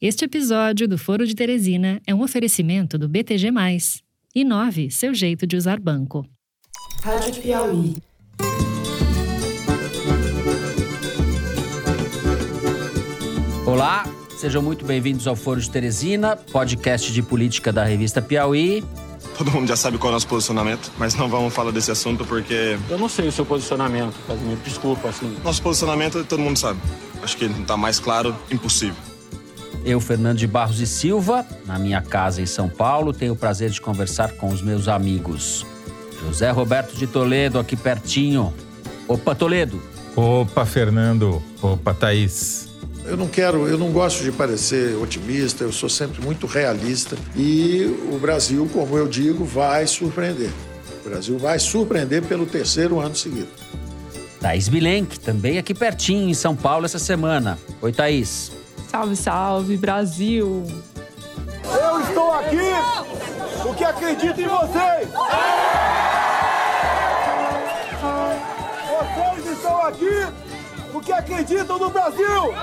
Este episódio do Foro de Teresina é um oferecimento do BTG+. Inove seu jeito de usar banco. Rádio Piauí. Olá, sejam muito bem-vindos ao Foro de Teresina, podcast de política da revista Piauí. Todo mundo já sabe qual é o nosso posicionamento, mas não vamos falar desse assunto porque. Eu não sei o seu posicionamento, Casimiro. Desculpa, assim. Nosso posicionamento todo mundo sabe. Acho que não tá mais claro, impossível. Eu, Fernando de Barros e Silva, na minha casa em São Paulo, tenho o prazer de conversar com os meus amigos. José Roberto de Toledo, aqui pertinho. Opa, Toledo. Opa, Fernando. Opa, Thaís. Eu não quero, eu não gosto de parecer otimista, eu sou sempre muito realista e o Brasil, como eu digo, vai surpreender. O Brasil vai surpreender pelo terceiro ano seguido. Thaís Bilenque, também aqui pertinho em São Paulo essa semana. Oi, Thaís. Salve, salve, Brasil! Eu estou aqui porque acredito em vocês! Vocês estão aqui porque acreditam no Brasil!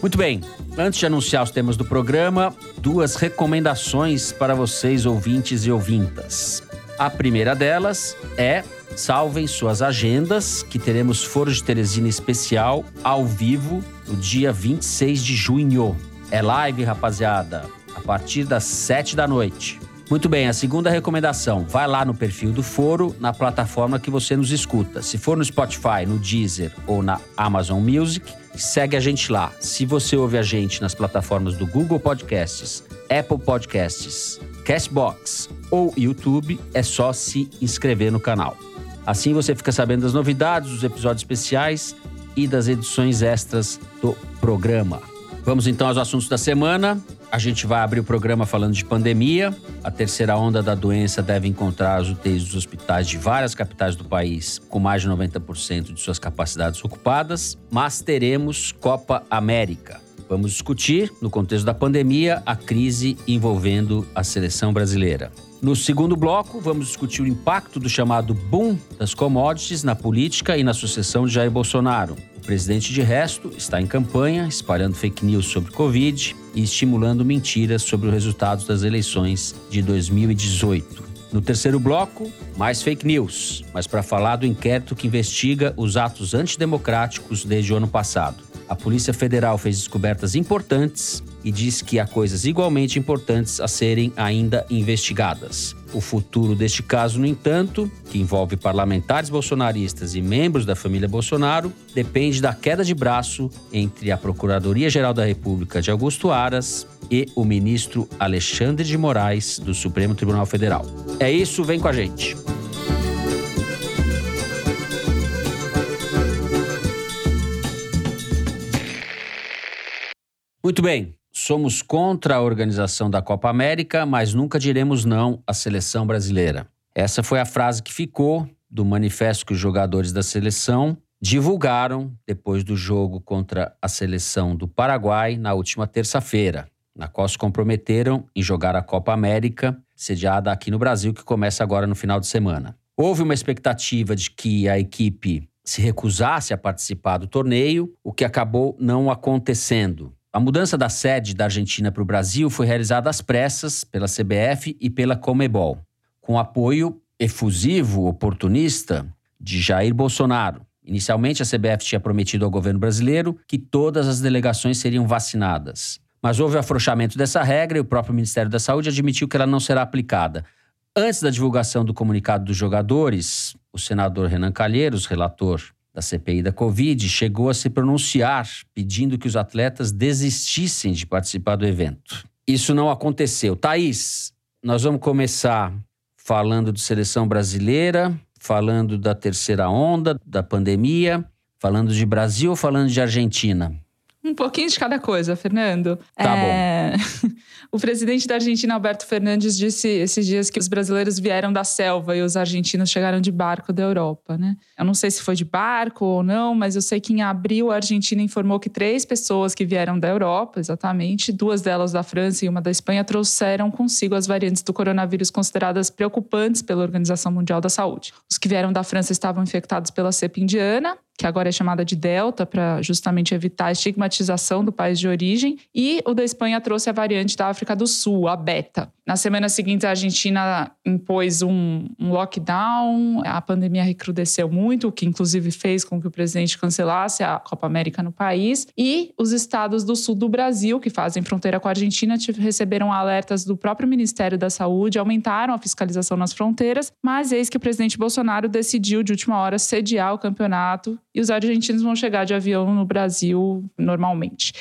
Muito bem. Antes de anunciar os temas do programa, duas recomendações para vocês, ouvintes e ouvintas. A primeira delas é salvem suas agendas, que teremos Foro de Teresina especial ao vivo no dia 26 de junho. É live, rapaziada, a partir das 7 da noite. Muito bem, a segunda recomendação, vai lá no perfil do Foro, na plataforma que você nos escuta. Se for no Spotify, no Deezer ou na Amazon Music, segue a gente lá. Se você ouve a gente nas plataformas do Google Podcasts, Apple Podcasts, Castbox ou YouTube, é só se inscrever no canal. Assim você fica sabendo das novidades, dos episódios especiais e das edições extras do programa. Vamos então aos assuntos da semana. A gente vai abrir o programa falando de pandemia. A terceira onda da doença deve encontrar as UTIs dos hospitais de várias capitais do país com mais de 90% de suas capacidades ocupadas, mas teremos Copa América. Vamos discutir, no contexto da pandemia, a crise envolvendo a seleção brasileira. No segundo bloco, vamos discutir o impacto do chamado boom das commodities na política e na sucessão de Jair Bolsonaro. O presidente, de resto, está em campanha, espalhando fake news sobre Covid e estimulando mentiras sobre os resultados das eleições de 2018. No terceiro bloco, mais fake news, mas para falar do inquérito que investiga os atos antidemocráticos desde o ano passado. A Polícia Federal fez descobertas importantes e diz que há coisas igualmente importantes a serem ainda investigadas. O futuro deste caso, no entanto, que envolve parlamentares bolsonaristas e membros da família Bolsonaro, depende da queda de braço entre a Procuradoria-Geral da República de Augusto Aras e o ministro Alexandre de Moraes, do Supremo Tribunal Federal. É isso, vem com a gente. Muito bem, somos contra a organização da Copa América, mas nunca diremos não à seleção brasileira. Essa foi a frase que ficou do manifesto que os jogadores da seleção divulgaram depois do jogo contra a seleção do Paraguai na última terça-feira, na qual se comprometeram em jogar a Copa América, sediada aqui no Brasil, que começa agora no final de semana. Houve uma expectativa de que a equipe se recusasse a participar do torneio, o que acabou não acontecendo. A mudança da sede da Argentina para o Brasil foi realizada às pressas pela CBF e pela Comebol, com apoio efusivo, oportunista de Jair Bolsonaro. Inicialmente, a CBF tinha prometido ao governo brasileiro que todas as delegações seriam vacinadas. Mas houve afrouxamento dessa regra e o próprio Ministério da Saúde admitiu que ela não será aplicada. Antes da divulgação do comunicado dos jogadores, o senador Renan Calheiros, relator da CPI da Covid chegou a se pronunciar pedindo que os atletas desistissem de participar do evento. Isso não aconteceu. Thaís, nós vamos começar falando de seleção brasileira, falando da terceira onda da pandemia, falando de Brasil falando de Argentina? Um pouquinho de cada coisa, Fernando. Tá é... bom. o presidente da Argentina, Alberto Fernandes, disse esses dias que os brasileiros vieram da selva e os argentinos chegaram de barco da Europa, né? Eu não sei se foi de barco ou não, mas eu sei que em abril a Argentina informou que três pessoas que vieram da Europa, exatamente, duas delas da França e uma da Espanha, trouxeram consigo as variantes do coronavírus consideradas preocupantes pela Organização Mundial da Saúde. Os que vieram da França estavam infectados pela cepa indiana, que agora é chamada de Delta, para justamente evitar a estigmatização do país de origem. E o da Espanha trouxe a variante da África do Sul, a Beta. Na semana seguinte, a Argentina impôs um, um lockdown, a pandemia recrudesceu muito, o que inclusive fez com que o presidente cancelasse a Copa América no país. E os estados do sul do Brasil, que fazem fronteira com a Argentina, receberam alertas do próprio Ministério da Saúde, aumentaram a fiscalização nas fronteiras, mas eis que o presidente Bolsonaro decidiu, de última hora, sediar o campeonato e os argentinos vão chegar de avião no Brasil normalmente.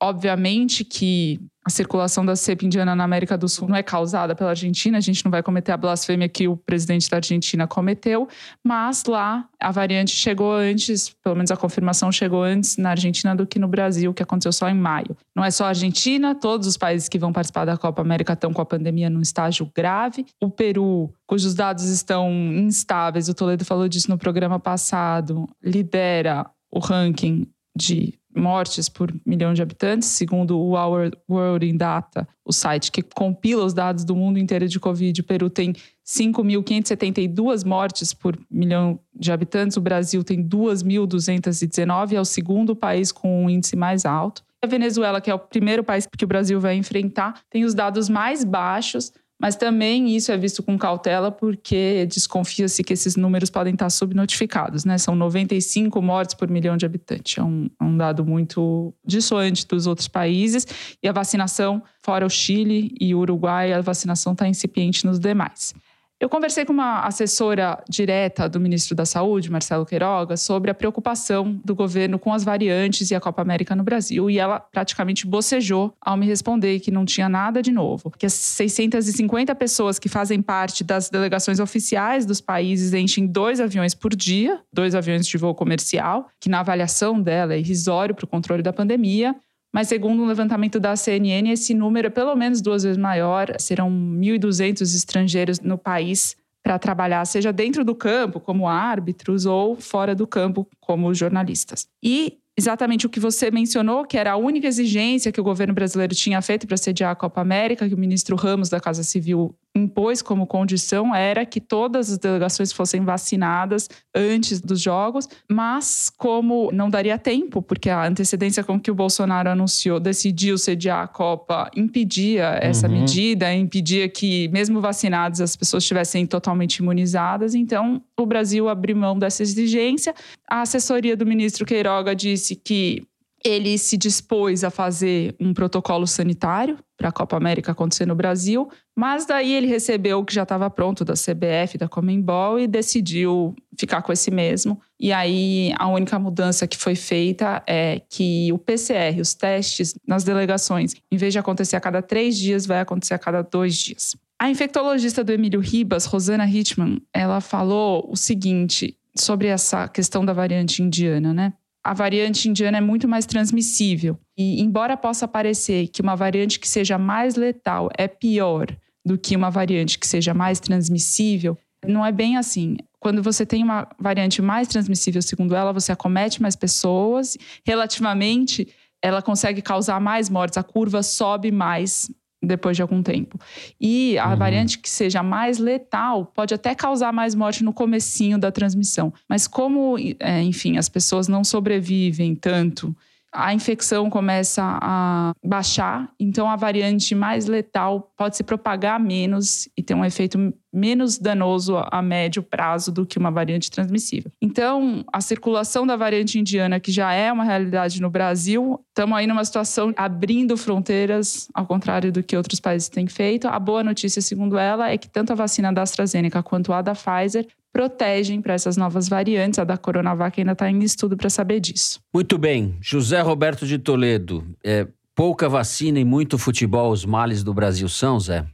Obviamente que a circulação da cepa indiana na América do Sul não é causada pela Argentina, a gente não vai cometer a blasfêmia que o presidente da Argentina cometeu, mas lá a variante chegou antes, pelo menos a confirmação chegou antes na Argentina do que no Brasil, que aconteceu só em maio. Não é só a Argentina, todos os países que vão participar da Copa América estão com a pandemia num estágio grave. O Peru, cujos dados estão instáveis, o Toledo falou disso no programa passado, lidera o ranking de mortes por milhão de habitantes, segundo o Our World in Data, o site que compila os dados do mundo inteiro de Covid. O Peru tem 5.572 mortes por milhão de habitantes, o Brasil tem 2.219, é o segundo país com um índice mais alto. A Venezuela, que é o primeiro país que o Brasil vai enfrentar, tem os dados mais baixos mas também isso é visto com cautela porque desconfia-se que esses números podem estar subnotificados, né? São 95 mortes por milhão de habitantes. É um, é um dado muito dissuante dos outros países. E a vacinação, fora o Chile e o Uruguai, a vacinação está incipiente nos demais. Eu conversei com uma assessora direta do ministro da Saúde, Marcelo Queiroga, sobre a preocupação do governo com as variantes e a Copa América no Brasil, e ela praticamente bocejou ao me responder que não tinha nada de novo, que as 650 pessoas que fazem parte das delegações oficiais dos países enchem dois aviões por dia, dois aviões de voo comercial, que na avaliação dela é irrisório para o controle da pandemia, mas segundo um levantamento da CNN, esse número é pelo menos duas vezes maior. Serão 1.200 estrangeiros no país para trabalhar, seja dentro do campo, como árbitros, ou fora do campo, como jornalistas. E exatamente o que você mencionou, que era a única exigência que o governo brasileiro tinha feito para sediar a Copa América, que o ministro Ramos da Casa Civil impôs como condição era que todas as delegações fossem vacinadas antes dos jogos, mas como não daria tempo, porque a antecedência com que o Bolsonaro anunciou, decidiu sediar a Copa, impedia essa uhum. medida, impedia que, mesmo vacinados, as pessoas estivessem totalmente imunizadas. Então, o Brasil abriu mão dessa exigência. A assessoria do ministro Queiroga disse que ele se dispôs a fazer um protocolo sanitário para a Copa América acontecer no Brasil, mas daí ele recebeu o que já estava pronto da CBF, da Comembol e decidiu ficar com esse mesmo. E aí a única mudança que foi feita é que o PCR, os testes nas delegações, em vez de acontecer a cada três dias, vai acontecer a cada dois dias. A infectologista do Emílio Ribas, Rosana Hitman, ela falou o seguinte sobre essa questão da variante indiana, né? A variante indiana é muito mais transmissível. E, embora possa parecer que uma variante que seja mais letal é pior do que uma variante que seja mais transmissível, não é bem assim. Quando você tem uma variante mais transmissível, segundo ela, você acomete mais pessoas, relativamente, ela consegue causar mais mortes, a curva sobe mais depois de algum tempo. E a uhum. variante que seja mais letal pode até causar mais morte no comecinho da transmissão. Mas como, é, enfim, as pessoas não sobrevivem tanto a infecção começa a baixar, então a variante mais letal pode se propagar menos e ter um efeito menos danoso a médio prazo do que uma variante transmissível. Então, a circulação da variante indiana, que já é uma realidade no Brasil, estamos aí numa situação abrindo fronteiras, ao contrário do que outros países têm feito. A boa notícia, segundo ela, é que tanto a vacina da AstraZeneca quanto a da Pfizer protegem para essas novas variantes. A da Coronavac ainda está em estudo para saber disso. Muito bem. José Roberto de Toledo. É, pouca vacina e muito futebol, os males do Brasil são, Zé?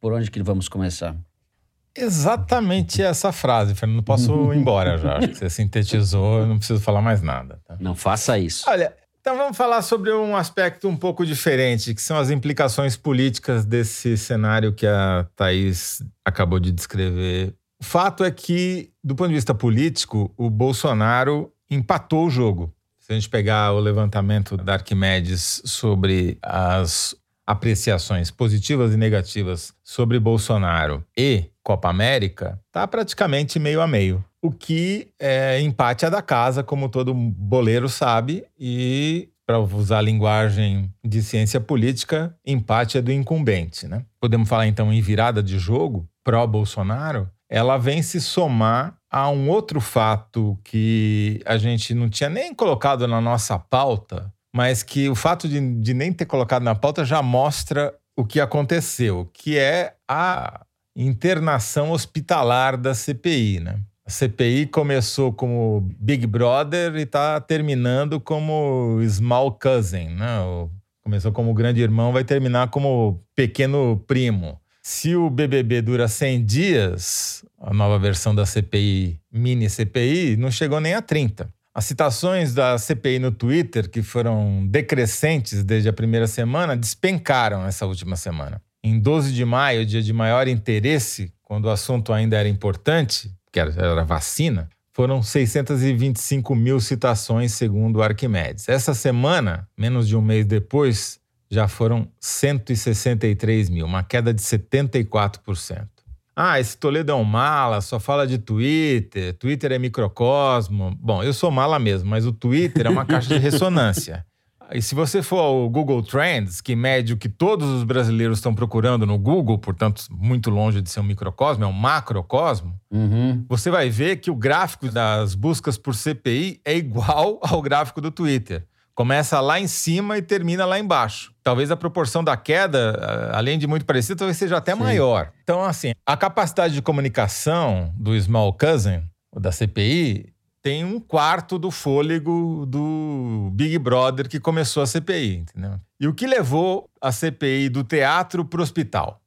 Por onde que vamos começar? Exatamente essa frase, Fernando. Posso ir embora já. Acho que você sintetizou, eu não preciso falar mais nada. Tá? Não faça isso. Olha, então vamos falar sobre um aspecto um pouco diferente, que são as implicações políticas desse cenário que a Thaís acabou de descrever fato é que, do ponto de vista político, o Bolsonaro empatou o jogo. Se a gente pegar o levantamento da Arquimedes sobre as apreciações positivas e negativas sobre Bolsonaro e Copa América, tá praticamente meio a meio. O que é empate é da casa, como todo boleiro sabe, e para usar a linguagem de ciência política, empate é do incumbente, né? Podemos falar então em virada de jogo pró-Bolsonaro, ela vem se somar a um outro fato que a gente não tinha nem colocado na nossa pauta, mas que o fato de, de nem ter colocado na pauta já mostra o que aconteceu, que é a internação hospitalar da CPI, né? A CPI começou como Big Brother e está terminando como Small Cousin, né? Começou como grande irmão, vai terminar como pequeno primo. Se o BBB dura 100 dias, a nova versão da CPI, mini CPI, não chegou nem a 30. As citações da CPI no Twitter, que foram decrescentes desde a primeira semana, despencaram essa última semana. Em 12 de maio, dia de maior interesse, quando o assunto ainda era importante, que era vacina, foram 625 mil citações, segundo o Arquimedes. Essa semana, menos de um mês depois, já foram 163 mil, uma queda de 74%. Ah, esse Toledo é um mala, só fala de Twitter, Twitter é microcosmo. Bom, eu sou mala mesmo, mas o Twitter é uma caixa de ressonância. E se você for ao Google Trends, que mede o que todos os brasileiros estão procurando no Google, portanto, muito longe de ser um microcosmo, é um macrocosmo, uhum. você vai ver que o gráfico das buscas por CPI é igual ao gráfico do Twitter. Começa lá em cima e termina lá embaixo. Talvez a proporção da queda, além de muito parecida, talvez seja até Sim. maior. Então, assim, a capacidade de comunicação do Small Cousin, da CPI, tem um quarto do fôlego do Big Brother que começou a CPI, entendeu? E o que levou a CPI do teatro para o hospital?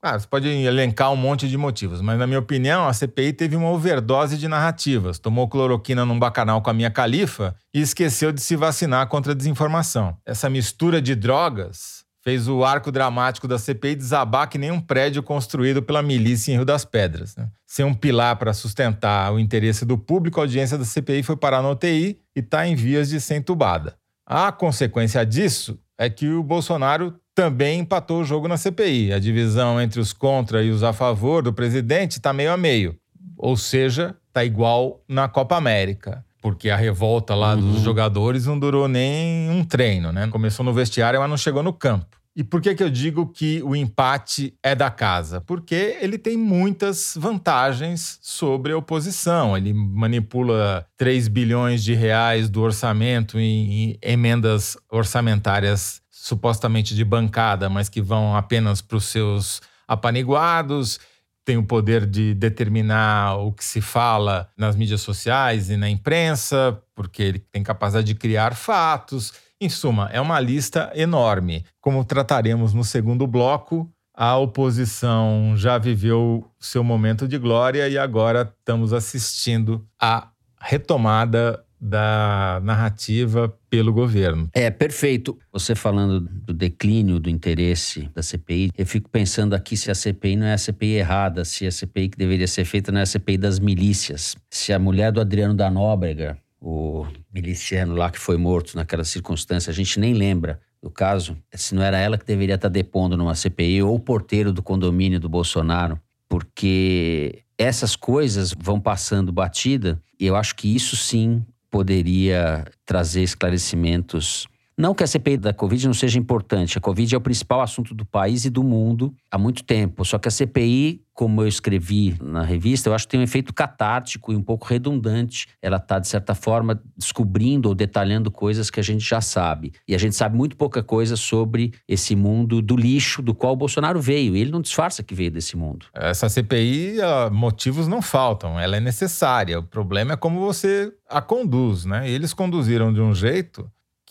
Você pode elencar um monte de motivos, mas na minha opinião, a CPI teve uma overdose de narrativas. Tomou cloroquina num bacanal com a minha califa e esqueceu de se vacinar contra a desinformação. Essa mistura de drogas fez o arco dramático da CPI desabar que nem um prédio construído pela milícia em Rio das Pedras. Né? Sem um pilar para sustentar o interesse do público, a audiência da CPI foi parar na UTI e está em vias de ser entubada. A consequência disso é que o Bolsonaro também empatou o jogo na CPI. A divisão entre os contra e os a favor do presidente está meio a meio. Ou seja, está igual na Copa América porque a revolta lá uhum. dos jogadores não durou nem um treino, né? Começou no vestiário, mas não chegou no campo. E por que, que eu digo que o empate é da casa? Porque ele tem muitas vantagens sobre a oposição. Ele manipula 3 bilhões de reais do orçamento em, em emendas orçamentárias supostamente de bancada, mas que vão apenas para os seus apaniguados tem o poder de determinar o que se fala nas mídias sociais e na imprensa, porque ele tem capacidade de criar fatos. Em suma, é uma lista enorme. Como trataremos no segundo bloco, a oposição já viveu seu momento de glória e agora estamos assistindo à retomada da narrativa pelo governo. É, perfeito. Você falando do declínio do interesse da CPI, eu fico pensando aqui se a CPI não é a CPI errada, se a CPI que deveria ser feita não é a CPI das milícias. Se a mulher do Adriano da Nóbrega o miliciano lá que foi morto naquela circunstância, a gente nem lembra do caso, se não era ela que deveria estar depondo numa CPI ou o porteiro do condomínio do Bolsonaro, porque essas coisas vão passando batida e eu acho que isso sim poderia trazer esclarecimentos não que a CPI da Covid não seja importante, a Covid é o principal assunto do país e do mundo há muito tempo. Só que a CPI, como eu escrevi na revista, eu acho que tem um efeito catártico e um pouco redundante. Ela está, de certa forma, descobrindo ou detalhando coisas que a gente já sabe. E a gente sabe muito pouca coisa sobre esse mundo do lixo do qual o Bolsonaro veio. E ele não disfarça que veio desse mundo. Essa CPI, motivos não faltam, ela é necessária. O problema é como você a conduz, né? Eles conduziram de um jeito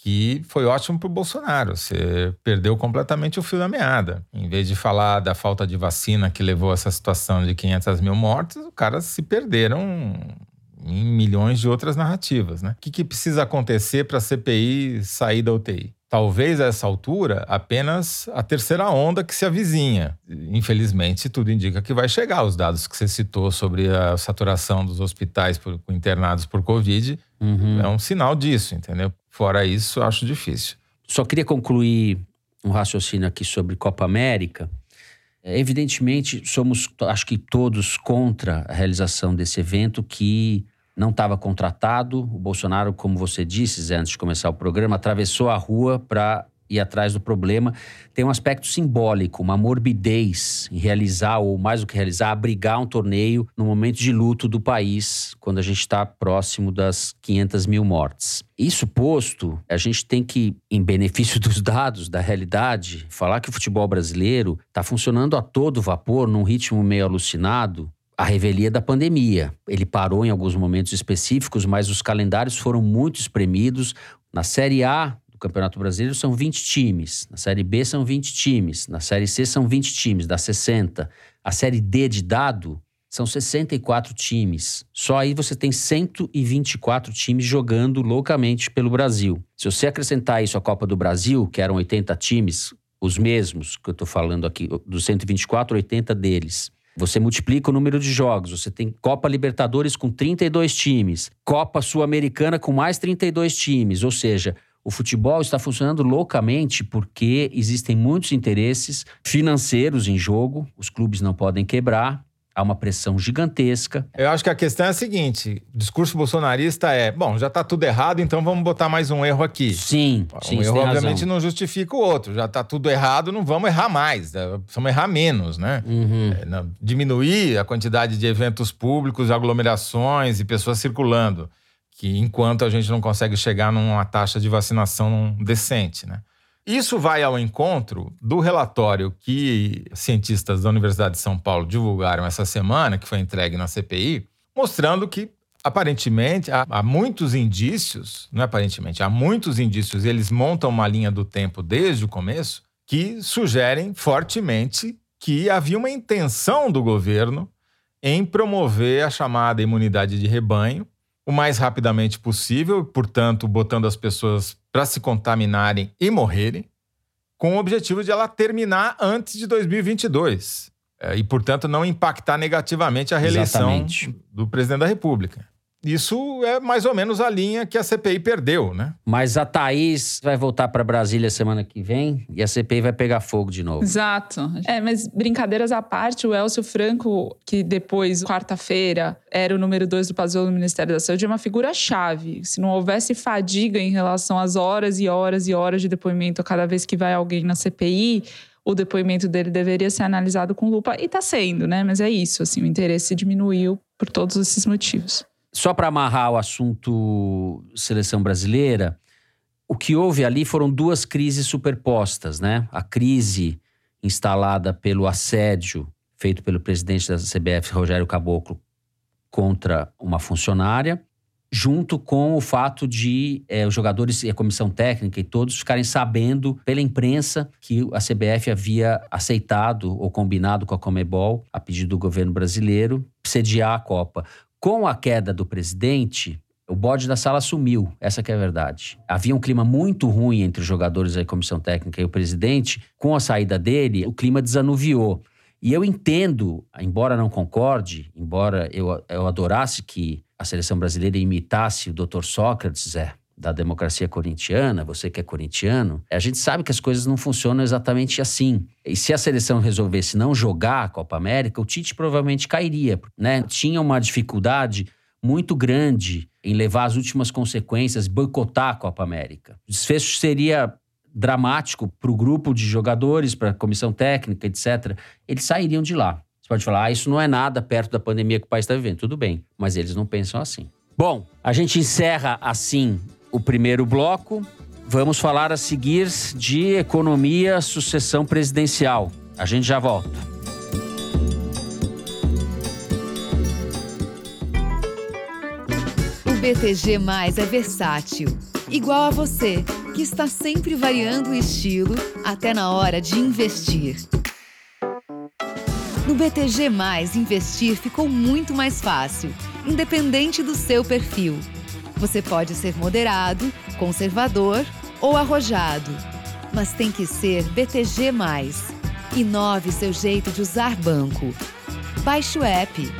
que foi ótimo para o Bolsonaro. Você perdeu completamente o fio da meada. Em vez de falar da falta de vacina que levou a essa situação de 500 mil mortes, os caras se perderam em milhões de outras narrativas. Né? O que, que precisa acontecer para a CPI sair da UTI? Talvez a essa altura apenas a terceira onda que se avizinha. Infelizmente, tudo indica que vai chegar. Os dados que você citou sobre a saturação dos hospitais por, internados por Covid uhum. é um sinal disso, entendeu? Fora isso, acho difícil. Só queria concluir um raciocínio aqui sobre Copa América. Evidentemente, somos, acho que todos, contra a realização desse evento que não estava contratado. O Bolsonaro, como você disse, Zé, antes de começar o programa, atravessou a rua para ir atrás do problema. Tem um aspecto simbólico, uma morbidez em realizar, ou mais do que realizar, abrigar um torneio no momento de luto do país, quando a gente está próximo das 500 mil mortes. Isso posto, a gente tem que, em benefício dos dados, da realidade, falar que o futebol brasileiro está funcionando a todo vapor, num ritmo meio alucinado, a revelia da pandemia. Ele parou em alguns momentos específicos, mas os calendários foram muito espremidos. Na Série A do Campeonato Brasileiro são 20 times, na Série B são 20 times, na Série C são 20 times, dá 60. A Série D de dado são 64 times. Só aí você tem 124 times jogando loucamente pelo Brasil. Se você acrescentar isso à Copa do Brasil, que eram 80 times, os mesmos que eu estou falando aqui, dos 124, 80 deles, você multiplica o número de jogos. Você tem Copa Libertadores com 32 times, Copa Sul-Americana com mais 32 times. Ou seja, o futebol está funcionando loucamente porque existem muitos interesses financeiros em jogo, os clubes não podem quebrar, há uma pressão gigantesca. Eu acho que a questão é a seguinte: o discurso bolsonarista é, bom, já está tudo errado, então vamos botar mais um erro aqui. Sim, um sim, erro, obviamente, razão. não justifica o outro. Já está tudo errado, não vamos errar mais, né? precisamos errar menos, né? Uhum. É, não, diminuir a quantidade de eventos públicos, aglomerações e pessoas circulando, que enquanto a gente não consegue chegar numa taxa de vacinação decente, né? Isso vai ao encontro do relatório que cientistas da Universidade de São Paulo divulgaram essa semana, que foi entregue na CPI, mostrando que, aparentemente, há, há muitos indícios, não é aparentemente, há muitos indícios, eles montam uma linha do tempo desde o começo, que sugerem fortemente que havia uma intenção do governo em promover a chamada imunidade de rebanho o mais rapidamente possível, portanto, botando as pessoas para se contaminarem e morrerem, com o objetivo de ela terminar antes de 2022. É, e, portanto, não impactar negativamente a reeleição Exatamente. do presidente da República. Isso é mais ou menos a linha que a CPI perdeu, né? Mas a Thaís vai voltar para Brasília semana que vem e a CPI vai pegar fogo de novo. Exato. É, mas brincadeiras à parte, o Elcio Franco, que depois, quarta-feira, era o número dois do Pazuello no Ministério da Saúde, é uma figura-chave. Se não houvesse fadiga em relação às horas e horas e horas de depoimento cada vez que vai alguém na CPI, o depoimento dele deveria ser analisado com lupa. E está sendo, né? Mas é isso, assim, o interesse diminuiu por todos esses motivos. Só para amarrar o assunto seleção brasileira, o que houve ali foram duas crises superpostas, né? A crise instalada pelo assédio feito pelo presidente da CBF, Rogério Caboclo, contra uma funcionária, junto com o fato de eh, os jogadores e a comissão técnica e todos ficarem sabendo pela imprensa que a CBF havia aceitado ou combinado com a Comebol, a pedido do governo brasileiro, sediar a Copa. Com a queda do presidente, o bode da sala sumiu, essa que é a verdade. Havia um clima muito ruim entre os jogadores da comissão técnica e o presidente. Com a saída dele, o clima desanuviou. E eu entendo, embora não concorde, embora eu, eu adorasse que a seleção brasileira imitasse o Dr. Sócrates, é, da democracia corintiana, você que é corintiano, a gente sabe que as coisas não funcionam exatamente assim. E se a seleção resolvesse não jogar a Copa América, o Tite provavelmente cairia, né? Tinha uma dificuldade muito grande em levar as últimas consequências, boicotar a Copa América. O desfecho seria dramático para o grupo de jogadores, para a comissão técnica, etc. Eles sairiam de lá. Você pode falar, ah, isso não é nada perto da pandemia que o país está vivendo. Tudo bem, mas eles não pensam assim. Bom, a gente encerra assim o primeiro bloco. Vamos falar a seguir de economia, sucessão presidencial. A gente já volta. O BTG Mais é versátil, igual a você, que está sempre variando o estilo até na hora de investir. No BTG Mais, investir ficou muito mais fácil, independente do seu perfil. Você pode ser moderado, conservador ou arrojado, mas tem que ser BTG+. Inove seu jeito de usar banco. Baixe o app.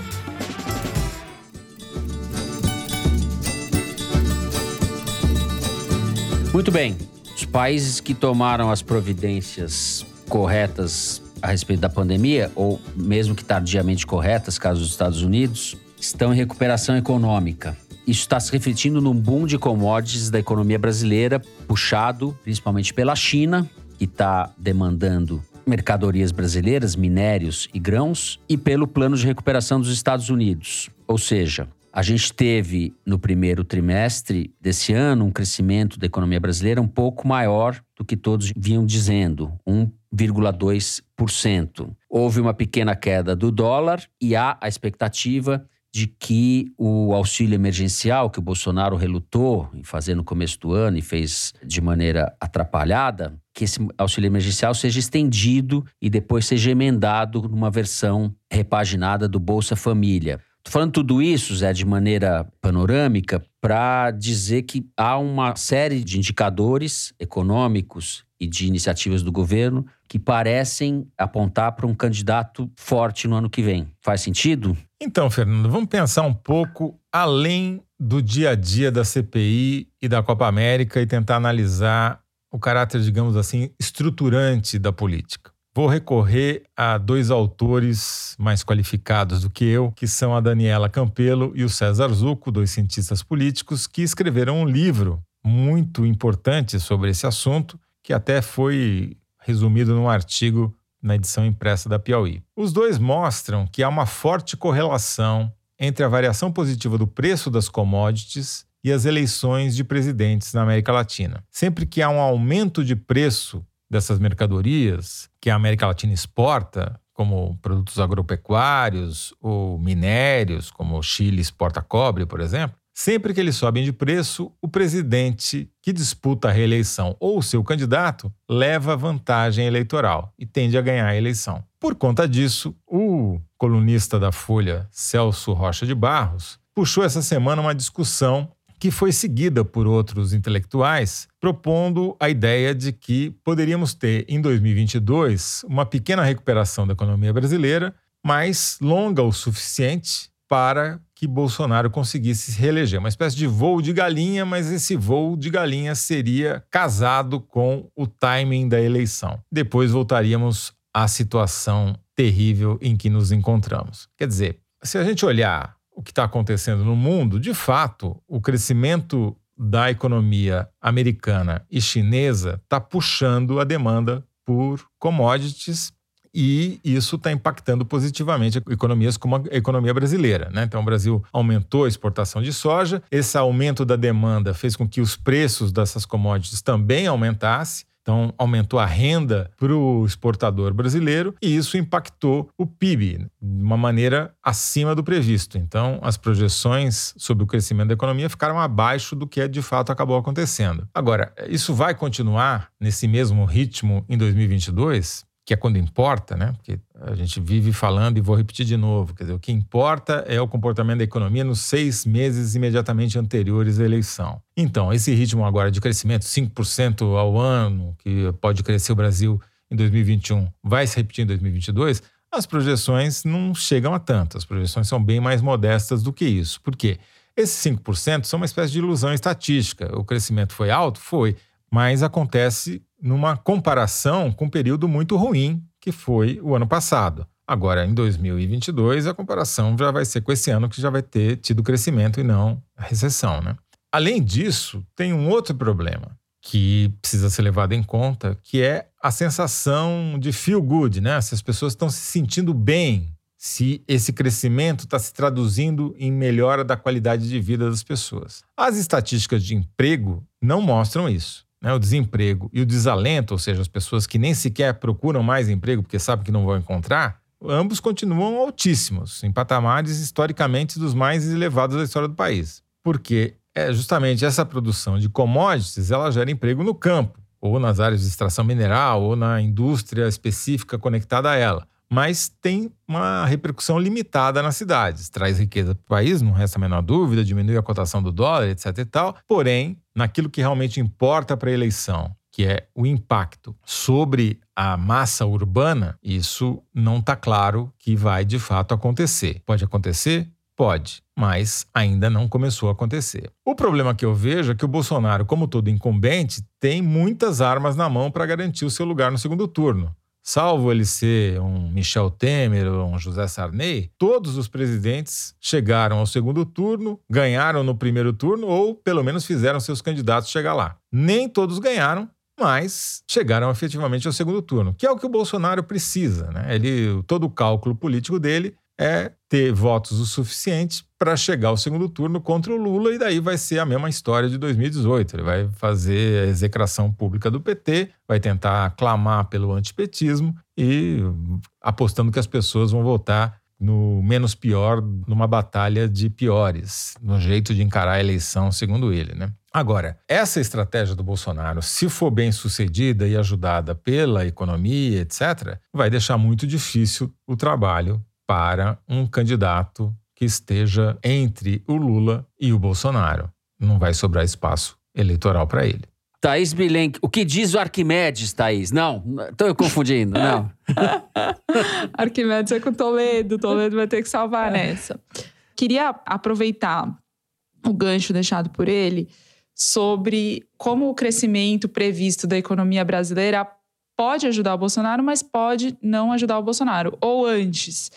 Muito bem. Os países que tomaram as providências corretas a respeito da pandemia, ou mesmo que tardiamente corretas, caso dos Estados Unidos, estão em recuperação econômica. Isso está se refletindo num boom de commodities da economia brasileira, puxado principalmente pela China, que está demandando mercadorias brasileiras, minérios e grãos, e pelo plano de recuperação dos Estados Unidos. Ou seja, a gente teve no primeiro trimestre desse ano um crescimento da economia brasileira um pouco maior do que todos vinham dizendo, 1,2%. Houve uma pequena queda do dólar e há a expectativa de que o auxílio emergencial que o Bolsonaro relutou em fazer no começo do ano e fez de maneira atrapalhada, que esse auxílio emergencial seja estendido e depois seja emendado numa versão repaginada do Bolsa Família. Tô falando tudo isso, Zé, de maneira panorâmica, para dizer que há uma série de indicadores econômicos e de iniciativas do governo que parecem apontar para um candidato forte no ano que vem. Faz sentido? Então, Fernando, vamos pensar um pouco além do dia a dia da CPI e da Copa América e tentar analisar o caráter, digamos assim, estruturante da política. Vou recorrer a dois autores mais qualificados do que eu, que são a Daniela Campelo e o César Zucco, dois cientistas políticos, que escreveram um livro muito importante sobre esse assunto, que até foi resumido num artigo na edição impressa da Piauí. Os dois mostram que há uma forte correlação entre a variação positiva do preço das commodities e as eleições de presidentes na América Latina. Sempre que há um aumento de preço dessas mercadorias que a América Latina exporta, como produtos agropecuários ou minérios, como o Chile exporta cobre, por exemplo, sempre que eles sobem de preço, o presidente que disputa a reeleição ou seu candidato leva vantagem eleitoral e tende a ganhar a eleição. Por conta disso, o colunista da Folha, Celso Rocha de Barros, puxou essa semana uma discussão que foi seguida por outros intelectuais, propondo a ideia de que poderíamos ter em 2022 uma pequena recuperação da economia brasileira, mas longa o suficiente para que Bolsonaro conseguisse se reeleger. Uma espécie de voo de galinha, mas esse voo de galinha seria casado com o timing da eleição. Depois voltaríamos à situação terrível em que nos encontramos. Quer dizer, se a gente olhar o que está acontecendo no mundo, de fato, o crescimento da economia americana e chinesa está puxando a demanda por commodities e isso está impactando positivamente economias como a economia brasileira. Né? Então, o Brasil aumentou a exportação de soja, esse aumento da demanda fez com que os preços dessas commodities também aumentassem. Então, aumentou a renda para o exportador brasileiro e isso impactou o PIB de uma maneira acima do previsto. Então, as projeções sobre o crescimento da economia ficaram abaixo do que de fato acabou acontecendo. Agora, isso vai continuar nesse mesmo ritmo em 2022? Que é quando importa, né? Porque a gente vive falando e vou repetir de novo, quer dizer, o que importa é o comportamento da economia nos seis meses imediatamente anteriores à eleição. Então, esse ritmo agora de crescimento, 5% ao ano, que pode crescer o Brasil em 2021, vai se repetir em 2022, as projeções não chegam a tanto, as projeções são bem mais modestas do que isso. Por quê? Esses 5% são uma espécie de ilusão estatística. O crescimento foi alto? Foi, mas acontece numa comparação com um período muito ruim, que foi o ano passado. Agora, em 2022, a comparação já vai ser com esse ano que já vai ter tido crescimento e não recessão. Né? Além disso, tem um outro problema que precisa ser levado em conta, que é a sensação de feel good, né? Se as pessoas estão se sentindo bem, se esse crescimento está se traduzindo em melhora da qualidade de vida das pessoas. As estatísticas de emprego não mostram isso né, o desemprego e o desalento, ou seja, as pessoas que nem sequer procuram mais emprego porque sabem que não vão encontrar, ambos continuam altíssimos, em patamares historicamente dos mais elevados da história do país. Porque é justamente essa produção de commodities, ela gera emprego no campo, ou nas áreas de extração mineral, ou na indústria específica conectada a ela mas tem uma repercussão limitada nas cidades. Traz riqueza para o país, não resta a menor dúvida, diminui a cotação do dólar, etc. e tal. Porém, naquilo que realmente importa para a eleição, que é o impacto sobre a massa urbana, isso não está claro que vai de fato acontecer. Pode acontecer? Pode, mas ainda não começou a acontecer. O problema que eu vejo é que o Bolsonaro, como todo incumbente, tem muitas armas na mão para garantir o seu lugar no segundo turno salvo ele ser um Michel Temer ou um José Sarney, todos os presidentes chegaram ao segundo turno, ganharam no primeiro turno ou pelo menos fizeram seus candidatos chegar lá. Nem todos ganharam, mas chegaram efetivamente ao segundo turno, que é o que o Bolsonaro precisa. Né? Ele, todo o cálculo político dele é ter votos o suficiente para chegar ao segundo turno contra o Lula, e daí vai ser a mesma história de 2018. Ele vai fazer a execração pública do PT, vai tentar clamar pelo antipetismo e apostando que as pessoas vão votar no menos pior, numa batalha de piores, no jeito de encarar a eleição, segundo ele, né? Agora, essa estratégia do Bolsonaro, se for bem sucedida e ajudada pela economia, etc., vai deixar muito difícil o trabalho para um candidato que esteja entre o Lula e o Bolsonaro. Não vai sobrar espaço eleitoral para ele. Thaís Bilenque, o que diz o Arquimedes, Thaís? Não, estou confundindo, não. Arquimedes é com Toledo, Toledo vai ter que salvar nessa. Queria aproveitar o gancho deixado por ele sobre como o crescimento previsto da economia brasileira pode ajudar o Bolsonaro, mas pode não ajudar o Bolsonaro. Ou antes,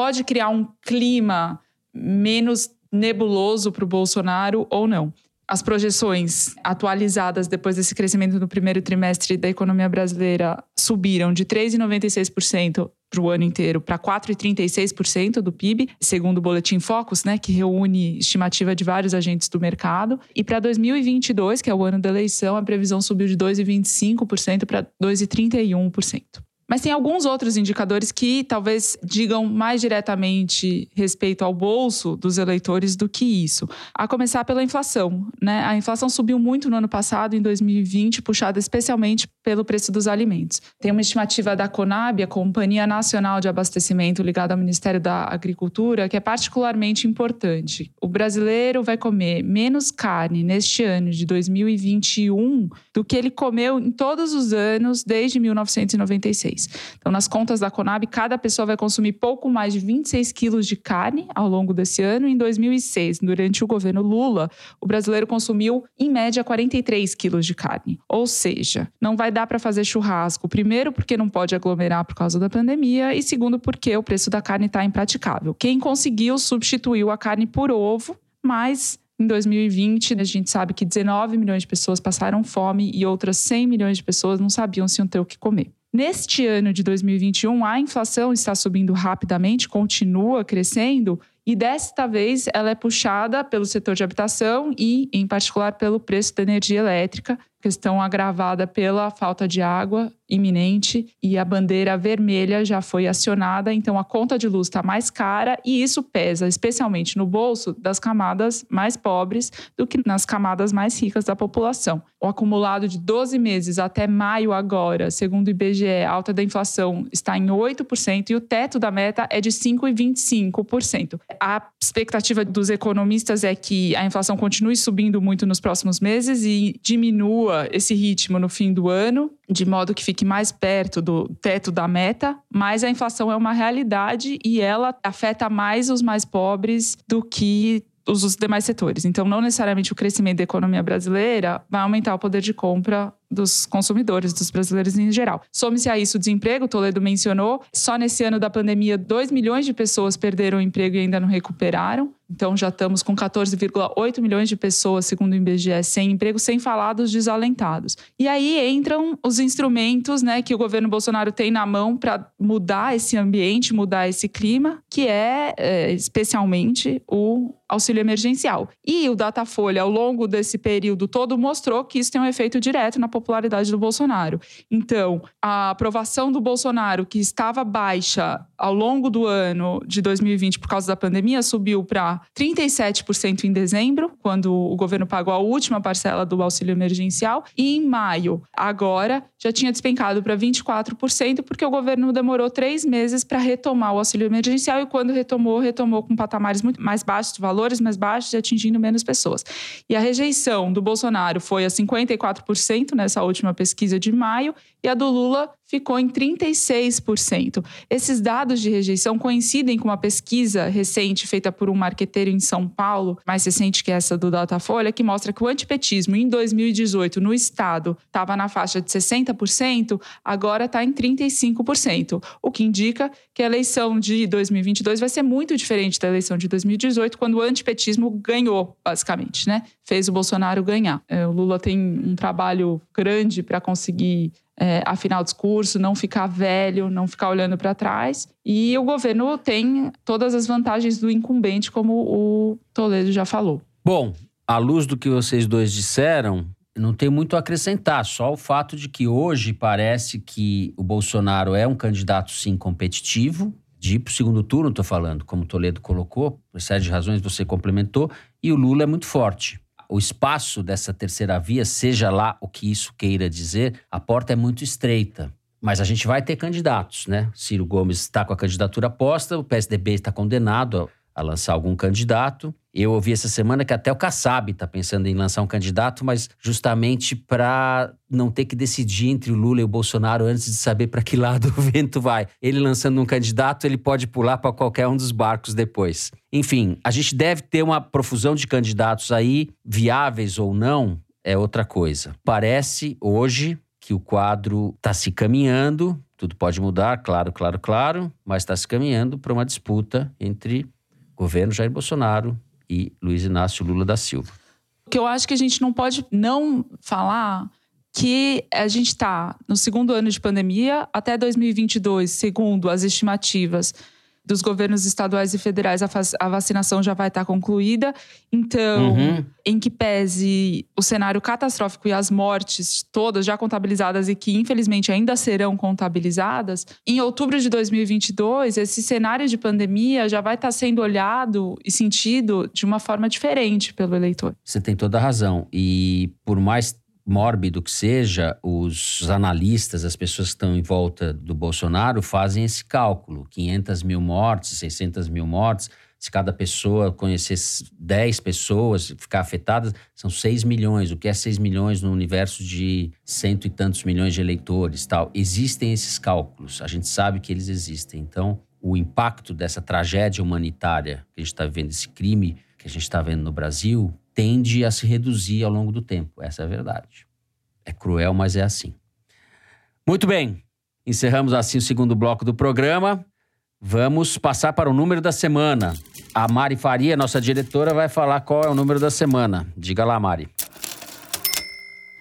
pode criar um clima menos nebuloso para o Bolsonaro ou não. As projeções atualizadas depois desse crescimento no primeiro trimestre da economia brasileira subiram de 3,96% para o ano inteiro para 4,36% do PIB, segundo o Boletim Focus, né, que reúne estimativa de vários agentes do mercado. E para 2022, que é o ano da eleição, a previsão subiu de 2,25% para 2,31%. Mas tem alguns outros indicadores que talvez digam mais diretamente respeito ao bolso dos eleitores do que isso. A começar pela inflação. Né? A inflação subiu muito no ano passado, em 2020, puxada especialmente pelo preço dos alimentos. Tem uma estimativa da Conab, a Companhia Nacional de Abastecimento ligada ao Ministério da Agricultura, que é particularmente importante. O brasileiro vai comer menos carne neste ano de 2021 do que ele comeu em todos os anos desde 1996. Então, nas contas da Conab, cada pessoa vai consumir pouco mais de 26 quilos de carne ao longo desse ano. Em 2006, durante o governo Lula, o brasileiro consumiu, em média, 43 quilos de carne. Ou seja, não vai dar para fazer churrasco, primeiro, porque não pode aglomerar por causa da pandemia, e segundo, porque o preço da carne está impraticável. Quem conseguiu substituiu a carne por ovo, mas em 2020, a gente sabe que 19 milhões de pessoas passaram fome e outras 100 milhões de pessoas não sabiam se iam ter o que comer. Neste ano de 2021, a inflação está subindo rapidamente, continua crescendo, e desta vez ela é puxada pelo setor de habitação e, em particular, pelo preço da energia elétrica, questão agravada pela falta de água iminente e a bandeira vermelha já foi acionada, então a conta de luz está mais cara e isso pesa especialmente no bolso das camadas mais pobres do que nas camadas mais ricas da população. O acumulado de 12 meses até maio agora, segundo o IBGE, a alta da inflação está em 8% e o teto da meta é de 5,25%. A expectativa dos economistas é que a inflação continue subindo muito nos próximos meses e diminua esse ritmo no fim do ano, de modo que fique mais perto do teto da meta, mas a inflação é uma realidade e ela afeta mais os mais pobres do que os demais setores. Então, não necessariamente o crescimento da economia brasileira vai aumentar o poder de compra dos consumidores, dos brasileiros em geral. Some-se a isso o desemprego, Toledo mencionou. Só nesse ano da pandemia, 2 milhões de pessoas perderam o emprego e ainda não recuperaram. Então já estamos com 14,8 milhões de pessoas, segundo o IBGE, sem emprego, sem falar dos desalentados. E aí entram os instrumentos né, que o governo Bolsonaro tem na mão para mudar esse ambiente, mudar esse clima, que é, é especialmente o auxílio emergencial. E o Datafolha, ao longo desse período todo, mostrou que isso tem um efeito direto na popularidade do Bolsonaro. Então, a aprovação do Bolsonaro, que estava baixa ao longo do ano de 2020 por causa da pandemia, subiu para 37% em dezembro, quando o governo pagou a última parcela do auxílio emergencial, e em maio, agora, já tinha despencado para 24%, porque o governo demorou três meses para retomar o auxílio emergencial e quando retomou, retomou com patamares muito mais baixos, valores mais baixos atingindo menos pessoas. E a rejeição do Bolsonaro foi a 54% nessa nessa última pesquisa de maio, e a do Lula ficou em 36%. Esses dados de rejeição coincidem com uma pesquisa recente feita por um marqueteiro em São Paulo, mais recente que essa do Datafolha, que mostra que o antipetismo em 2018 no estado estava na faixa de 60%, agora está em 35%, o que indica que a eleição de 2022 vai ser muito diferente da eleição de 2018, quando o antipetismo ganhou, basicamente, né? Fez o Bolsonaro ganhar. É, o Lula tem um trabalho grande para conseguir é, o discurso, não ficar velho, não ficar olhando para trás. E o governo tem todas as vantagens do incumbente, como o Toledo já falou. Bom, à luz do que vocês dois disseram, não tem muito a acrescentar, só o fato de que hoje parece que o Bolsonaro é um candidato, sim, competitivo, de ir para o segundo turno, estou falando, como Toledo colocou, por série de razões você complementou, e o Lula é muito forte o espaço dessa terceira via, seja lá o que isso queira dizer, a porta é muito estreita. Mas a gente vai ter candidatos, né? Ciro Gomes está com a candidatura posta, o PSDB está condenado a lançar algum candidato. Eu ouvi essa semana que até o Kassab está pensando em lançar um candidato, mas justamente para não ter que decidir entre o Lula e o Bolsonaro antes de saber para que lado o vento vai. Ele lançando um candidato, ele pode pular para qualquer um dos barcos depois. Enfim, a gente deve ter uma profusão de candidatos aí, viáveis ou não, é outra coisa. Parece hoje que o quadro está se caminhando, tudo pode mudar, claro, claro, claro, mas está se caminhando para uma disputa entre governo Jair Bolsonaro e Luiz Inácio Lula da Silva. O que eu acho que a gente não pode não falar que a gente está no segundo ano de pandemia, até 2022, segundo as estimativas, dos governos estaduais e federais, a, a vacinação já vai estar concluída. Então, uhum. em que pese o cenário catastrófico e as mortes todas já contabilizadas e que infelizmente ainda serão contabilizadas, em outubro de 2022, esse cenário de pandemia já vai estar sendo olhado e sentido de uma forma diferente pelo eleitor. Você tem toda a razão. E por mais mórbido que seja, os analistas, as pessoas que estão em volta do Bolsonaro fazem esse cálculo: 500 mil mortes, 600 mil mortes. Se cada pessoa conhecer 10 pessoas, ficar afetada, são 6 milhões. O que é 6 milhões no universo de cento e tantos milhões de eleitores? tal? Existem esses cálculos, a gente sabe que eles existem. Então, o impacto dessa tragédia humanitária que a gente está vivendo, esse crime que a gente está vendo no Brasil, tende a se reduzir ao longo do tempo. Essa é a verdade. É cruel, mas é assim. Muito bem. Encerramos assim o segundo bloco do programa. Vamos passar para o número da semana. A Mari Faria, nossa diretora, vai falar qual é o número da semana. Diga lá, Mari.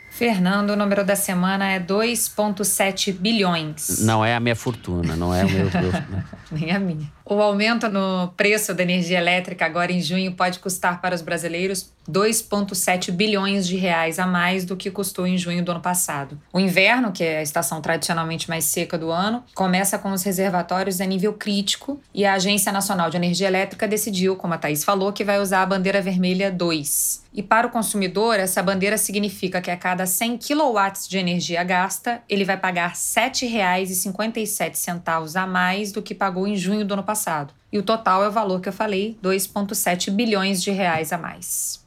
Fernando, o número da semana é 2,7 bilhões. Não é a minha fortuna, não é o meu. Nem a minha. O aumento no preço da energia elétrica agora em junho pode custar para os brasileiros 2,7 bilhões de reais a mais do que custou em junho do ano passado. O inverno, que é a estação tradicionalmente mais seca do ano, começa com os reservatórios a nível crítico e a Agência Nacional de Energia Elétrica decidiu, como a Thaís falou, que vai usar a bandeira vermelha 2. E para o consumidor, essa bandeira significa que a cada 100 kW de energia gasta, ele vai pagar R$ 7,57 a mais do que pagou em junho do ano passado passado. E o total é o valor que eu falei, 2,7 bilhões de reais a mais.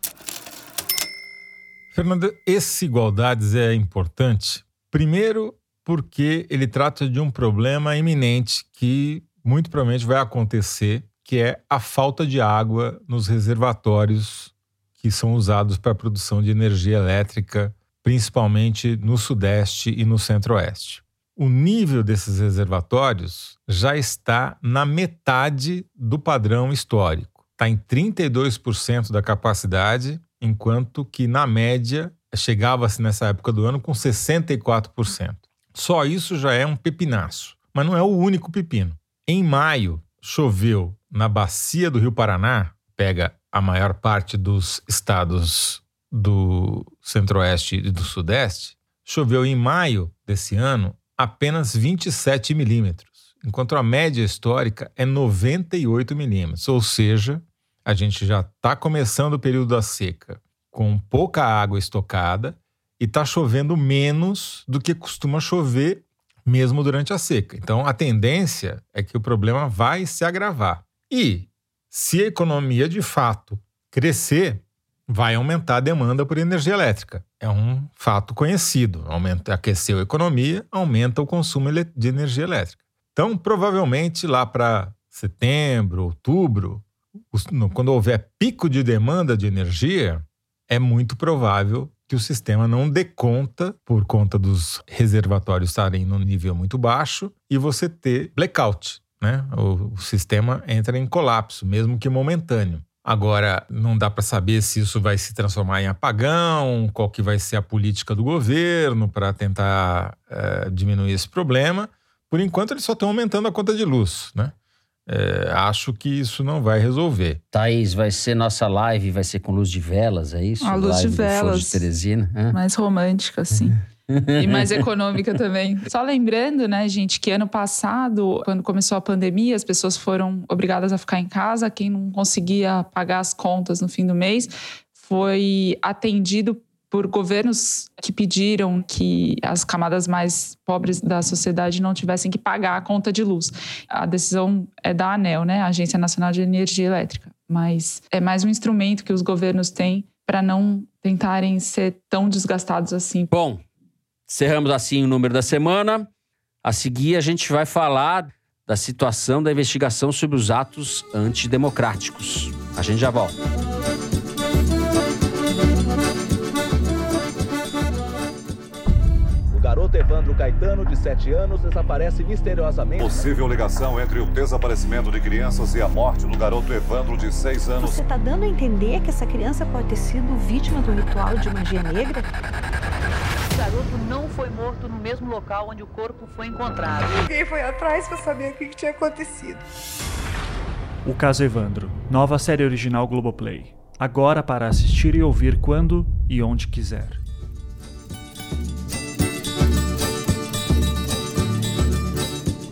Fernanda, esse igualdades é importante. Primeiro, porque ele trata de um problema iminente que muito provavelmente vai acontecer, que é a falta de água nos reservatórios que são usados para a produção de energia elétrica, principalmente no Sudeste e no Centro-Oeste o nível desses reservatórios já está na metade do padrão histórico. Está em 32% da capacidade, enquanto que, na média, chegava-se nessa época do ano com 64%. Só isso já é um pepinaço. Mas não é o único pepino. Em maio, choveu na bacia do Rio Paraná, pega a maior parte dos estados do Centro-Oeste e do Sudeste, choveu em maio desse ano apenas 27 milímetros, enquanto a média histórica é 98 milímetros. Ou seja, a gente já está começando o período da seca com pouca água estocada e está chovendo menos do que costuma chover mesmo durante a seca. Então, a tendência é que o problema vai se agravar. E se a economia de fato crescer, vai aumentar a demanda por energia elétrica. É um fato conhecido. Aumenta, aqueceu a economia, aumenta o consumo de energia elétrica. Então, provavelmente lá para setembro, outubro, quando houver pico de demanda de energia, é muito provável que o sistema não dê conta, por conta dos reservatórios estarem no nível muito baixo, e você ter blackout. Né? O, o sistema entra em colapso, mesmo que momentâneo. Agora, não dá para saber se isso vai se transformar em apagão, qual que vai ser a política do governo para tentar é, diminuir esse problema. Por enquanto, eles só estão aumentando a conta de luz, né? É, acho que isso não vai resolver. Thaís, vai ser nossa live, vai ser com luz de velas, é isso? A luz live de velas. De Teresina. É? Mais romântica, assim. E mais econômica também. Só lembrando, né, gente, que ano passado, quando começou a pandemia, as pessoas foram obrigadas a ficar em casa. Quem não conseguia pagar as contas no fim do mês foi atendido por governos que pediram que as camadas mais pobres da sociedade não tivessem que pagar a conta de luz. A decisão é da ANEL, né, a Agência Nacional de Energia Elétrica, mas é mais um instrumento que os governos têm para não tentarem ser tão desgastados assim. Bom, cerramos assim o número da semana. A seguir, a gente vai falar da situação da investigação sobre os atos antidemocráticos. A gente já volta. garoto Evandro Caetano, de 7 anos, desaparece misteriosamente. Possível ligação entre o desaparecimento de crianças e a morte do garoto Evandro, de 6 anos. Você está dando a entender que essa criança pode ter sido vítima do ritual de magia negra? O garoto não foi morto no mesmo local onde o corpo foi encontrado. Ninguém foi atrás para saber o que tinha acontecido. O caso Evandro, nova série original Globoplay. Agora para assistir e ouvir quando e onde quiser.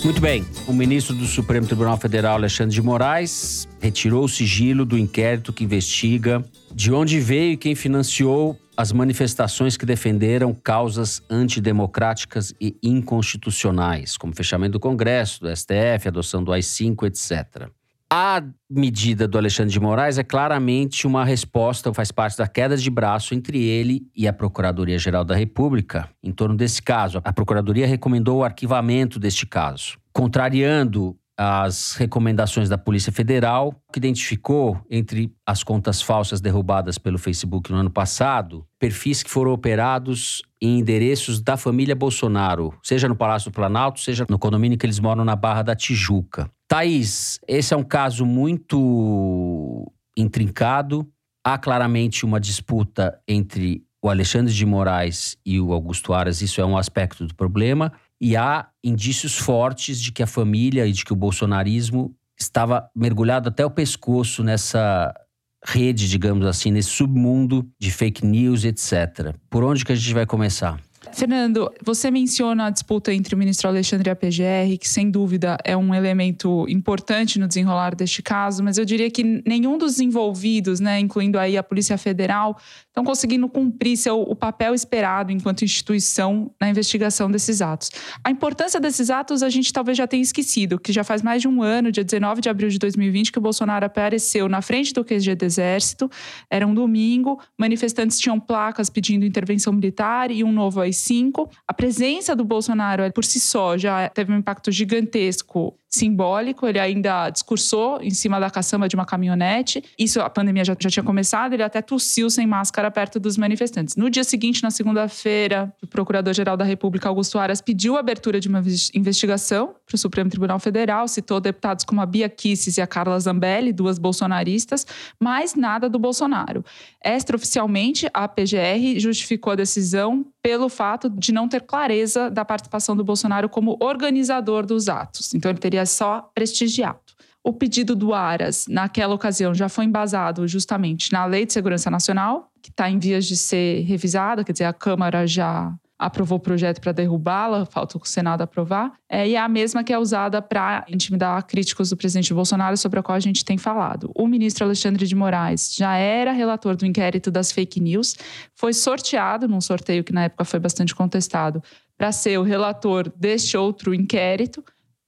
Muito bem. O ministro do Supremo Tribunal Federal, Alexandre de Moraes, retirou o sigilo do inquérito que investiga de onde veio e quem financiou as manifestações que defenderam causas antidemocráticas e inconstitucionais, como fechamento do Congresso, do STF, adoção do AI-5, etc. A medida do Alexandre de Moraes é claramente uma resposta, faz parte da queda de braço entre ele e a Procuradoria-Geral da República em torno desse caso. A Procuradoria recomendou o arquivamento deste caso, contrariando as recomendações da Polícia Federal, que identificou entre as contas falsas derrubadas pelo Facebook no ano passado, perfis que foram operados em endereços da família Bolsonaro, seja no Palácio do Planalto, seja no condomínio que eles moram na Barra da Tijuca. Thaís, esse é um caso muito intrincado. Há claramente uma disputa entre o Alexandre de Moraes e o Augusto Aras, isso é um aspecto do problema. E há indícios fortes de que a família e de que o bolsonarismo estava mergulhado até o pescoço nessa rede, digamos assim, nesse submundo de fake news, etc. Por onde que a gente vai começar? Fernando, você menciona a disputa entre o ministro Alexandre e a PGR, que sem dúvida é um elemento importante no desenrolar deste caso, mas eu diria que nenhum dos envolvidos, né, incluindo aí a Polícia Federal, estão conseguindo cumprir seu, o papel esperado enquanto instituição na investigação desses atos. A importância desses atos a gente talvez já tenha esquecido, que já faz mais de um ano, dia 19 de abril de 2020, que o Bolsonaro apareceu na frente do QG do Exército, era um domingo, manifestantes tinham placas pedindo intervenção militar e um novo AI-5. A presença do Bolsonaro por si só já teve um impacto gigantesco simbólico. Ele ainda discursou em cima da caçamba de uma caminhonete. Isso, a pandemia já, já tinha começado, ele até tossiu sem máscara perto dos manifestantes. No dia seguinte, na segunda-feira, o Procurador-Geral da República, Augusto Aras, pediu a abertura de uma investigação para o Supremo Tribunal Federal, citou deputados como a Bia Kisses e a Carla Zambelli, duas bolsonaristas, mas nada do Bolsonaro. Extraoficialmente, a PGR justificou a decisão pelo fato de não ter clareza da participação do Bolsonaro como organizador dos atos. Então, ele teria só prestigiado. O pedido do Aras, naquela ocasião, já foi embasado justamente na Lei de Segurança Nacional, que está em vias de ser revisada, quer dizer, a Câmara já aprovou o projeto para derrubá-la, falta o Senado aprovar, é, e é a mesma que é usada para intimidar críticos do presidente Bolsonaro, sobre a qual a gente tem falado. O ministro Alexandre de Moraes já era relator do inquérito das fake news, foi sorteado num sorteio que na época foi bastante contestado, para ser o relator deste outro inquérito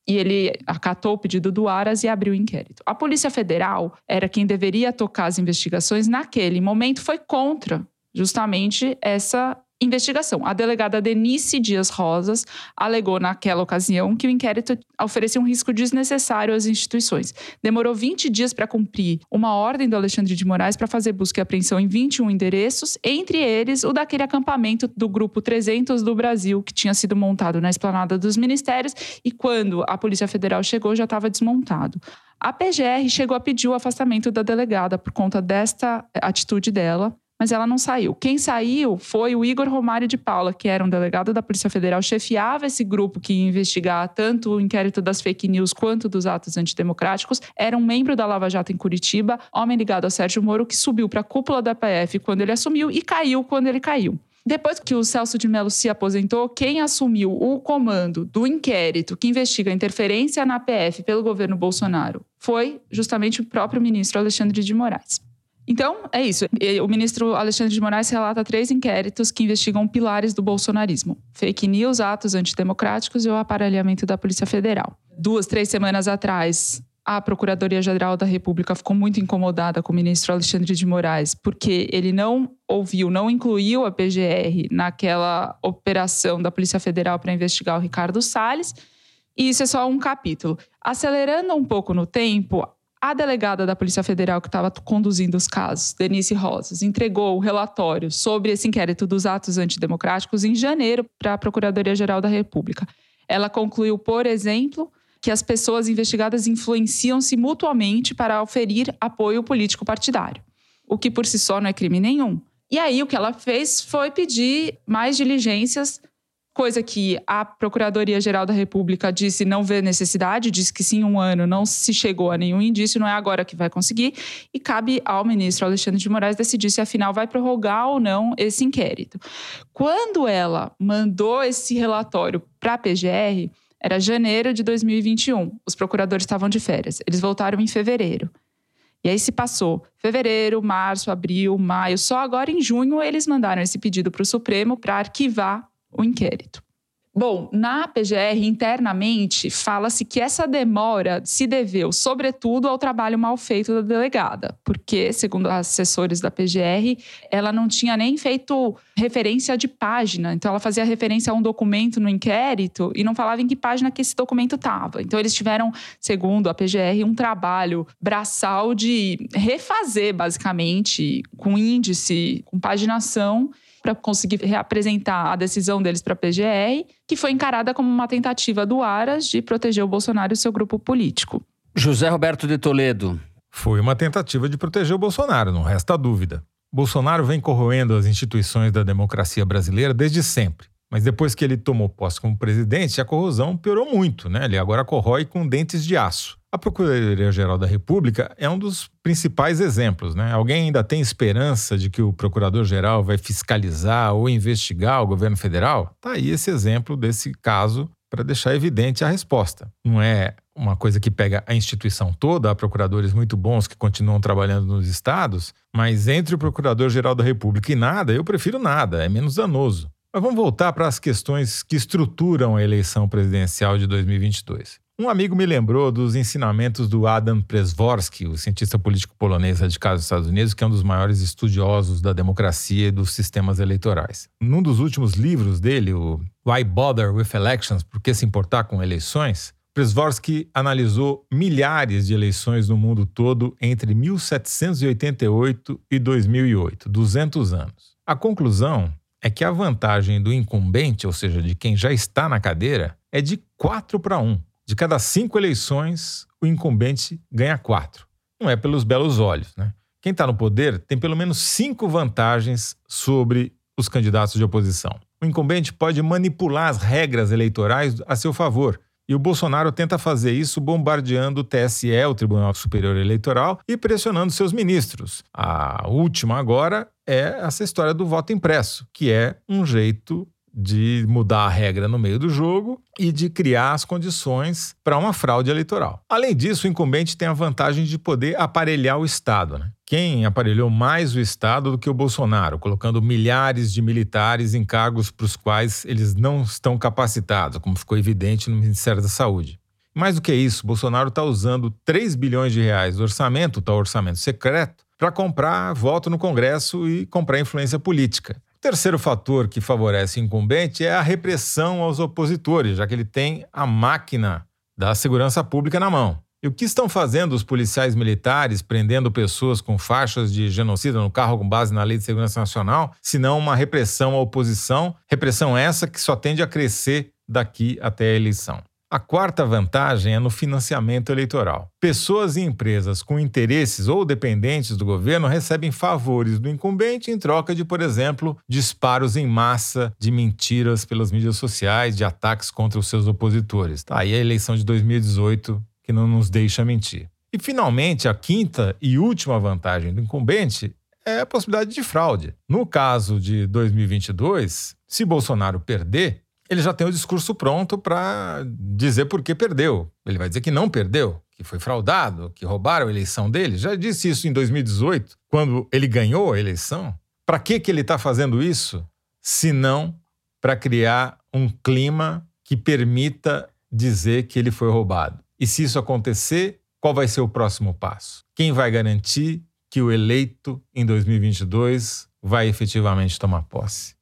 E ele acatou o pedido do Aras e abriu o inquérito. A Polícia Federal era quem deveria tocar as investigações naquele momento, foi contra justamente essa investigação. A delegada Denise Dias Rosas alegou naquela ocasião que o inquérito oferecia um risco desnecessário às instituições. Demorou 20 dias para cumprir uma ordem do Alexandre de Moraes para fazer busca e apreensão em 21 endereços, entre eles o daquele acampamento do grupo 300 do Brasil que tinha sido montado na esplanada dos ministérios e quando a Polícia Federal chegou já estava desmontado. A PGR chegou a pedir o afastamento da delegada por conta desta atitude dela mas ela não saiu. Quem saiu foi o Igor Romário de Paula, que era um delegado da Polícia Federal, chefiava esse grupo que ia investigar tanto o inquérito das fake news quanto dos atos antidemocráticos. Era um membro da Lava Jato em Curitiba, homem ligado ao Sérgio Moro, que subiu para a cúpula da PF quando ele assumiu e caiu quando ele caiu. Depois que o Celso de Mello se aposentou, quem assumiu o comando do inquérito que investiga a interferência na PF pelo governo Bolsonaro foi justamente o próprio ministro Alexandre de Moraes. Então, é isso. O ministro Alexandre de Moraes relata três inquéritos que investigam pilares do bolsonarismo: fake news, atos antidemocráticos e o aparelhamento da Polícia Federal. Duas, três semanas atrás, a Procuradoria-Geral da República ficou muito incomodada com o ministro Alexandre de Moraes, porque ele não ouviu, não incluiu a PGR naquela operação da Polícia Federal para investigar o Ricardo Salles. E isso é só um capítulo. Acelerando um pouco no tempo, a delegada da Polícia Federal que estava conduzindo os casos, Denise Rosas, entregou o relatório sobre esse inquérito dos atos antidemocráticos em janeiro para a Procuradoria-Geral da República. Ela concluiu, por exemplo, que as pessoas investigadas influenciam-se mutuamente para oferir apoio político partidário, o que por si só não é crime nenhum. E aí o que ela fez foi pedir mais diligências coisa que a Procuradoria-Geral da República disse não vê necessidade, disse que sim, um ano não se chegou a nenhum indício, não é agora que vai conseguir, e cabe ao ministro Alexandre de Moraes decidir se afinal vai prorrogar ou não esse inquérito. Quando ela mandou esse relatório para a PGR, era janeiro de 2021, os procuradores estavam de férias, eles voltaram em fevereiro. E aí se passou fevereiro, março, abril, maio. Só agora em junho eles mandaram esse pedido para o Supremo para arquivar o inquérito. Bom, na PGR, internamente, fala-se que essa demora se deveu, sobretudo, ao trabalho mal feito da delegada, porque, segundo assessores da PGR, ela não tinha nem feito referência de página. Então, ela fazia referência a um documento no inquérito e não falava em que página que esse documento estava. Então, eles tiveram, segundo a PGR, um trabalho braçal de refazer, basicamente, com índice, com paginação para conseguir reapresentar a decisão deles para a PGR, que foi encarada como uma tentativa do Aras de proteger o Bolsonaro e o seu grupo político. José Roberto de Toledo. Foi uma tentativa de proteger o Bolsonaro, não resta dúvida. Bolsonaro vem corroendo as instituições da democracia brasileira desde sempre. Mas depois que ele tomou posse como presidente, a corrosão piorou muito, né? Ele agora corrói com dentes de aço. A Procuradoria-Geral da República é um dos principais exemplos. Né? Alguém ainda tem esperança de que o Procurador-Geral vai fiscalizar ou investigar o governo federal? Está aí esse exemplo desse caso para deixar evidente a resposta. Não é uma coisa que pega a instituição toda, há procuradores muito bons que continuam trabalhando nos estados, mas entre o Procurador-Geral da República e nada, eu prefiro nada, é menos danoso. Mas vamos voltar para as questões que estruturam a eleição presidencial de 2022. Um amigo me lembrou dos ensinamentos do Adam Przeworski, o cientista político polonês radicado nos Estados Unidos, que é um dos maiores estudiosos da democracia e dos sistemas eleitorais. Num dos últimos livros dele, o Why Bother with Elections? Por que se importar com eleições? Przeworski analisou milhares de eleições no mundo todo entre 1788 e 2008, 200 anos. A conclusão é que a vantagem do incumbente, ou seja, de quem já está na cadeira, é de 4 para 1. De cada cinco eleições, o incumbente ganha quatro. Não é pelos belos olhos, né? Quem está no poder tem pelo menos cinco vantagens sobre os candidatos de oposição. O incumbente pode manipular as regras eleitorais a seu favor. E o Bolsonaro tenta fazer isso bombardeando o TSE, o Tribunal Superior Eleitoral, e pressionando seus ministros. A última agora é essa história do voto impresso, que é um jeito de mudar a regra no meio do jogo e de criar as condições para uma fraude eleitoral. Além disso, o incumbente tem a vantagem de poder aparelhar o Estado. Né? Quem aparelhou mais o Estado do que o Bolsonaro, colocando milhares de militares em cargos para os quais eles não estão capacitados, como ficou evidente no Ministério da Saúde. Mais do que isso, Bolsonaro está usando 3 bilhões de reais do orçamento, tal orçamento secreto, para comprar voto no Congresso e comprar influência política. Terceiro fator que favorece o incumbente é a repressão aos opositores, já que ele tem a máquina da segurança pública na mão. E o que estão fazendo os policiais militares prendendo pessoas com faixas de genocida no carro com base na Lei de Segurança Nacional, se não uma repressão à oposição, repressão essa que só tende a crescer daqui até a eleição. A quarta vantagem é no financiamento eleitoral. Pessoas e empresas com interesses ou dependentes do governo recebem favores do incumbente em troca de, por exemplo, disparos em massa de mentiras pelas mídias sociais, de ataques contra os seus opositores. Tá aí a eleição de 2018 que não nos deixa mentir. E, finalmente, a quinta e última vantagem do incumbente é a possibilidade de fraude. No caso de 2022, se Bolsonaro perder, ele já tem o discurso pronto para dizer por que perdeu. Ele vai dizer que não perdeu, que foi fraudado, que roubaram a eleição dele. Já disse isso em 2018, quando ele ganhou a eleição. Para que, que ele está fazendo isso? Se não para criar um clima que permita dizer que ele foi roubado. E se isso acontecer, qual vai ser o próximo passo? Quem vai garantir que o eleito em 2022 vai efetivamente tomar posse?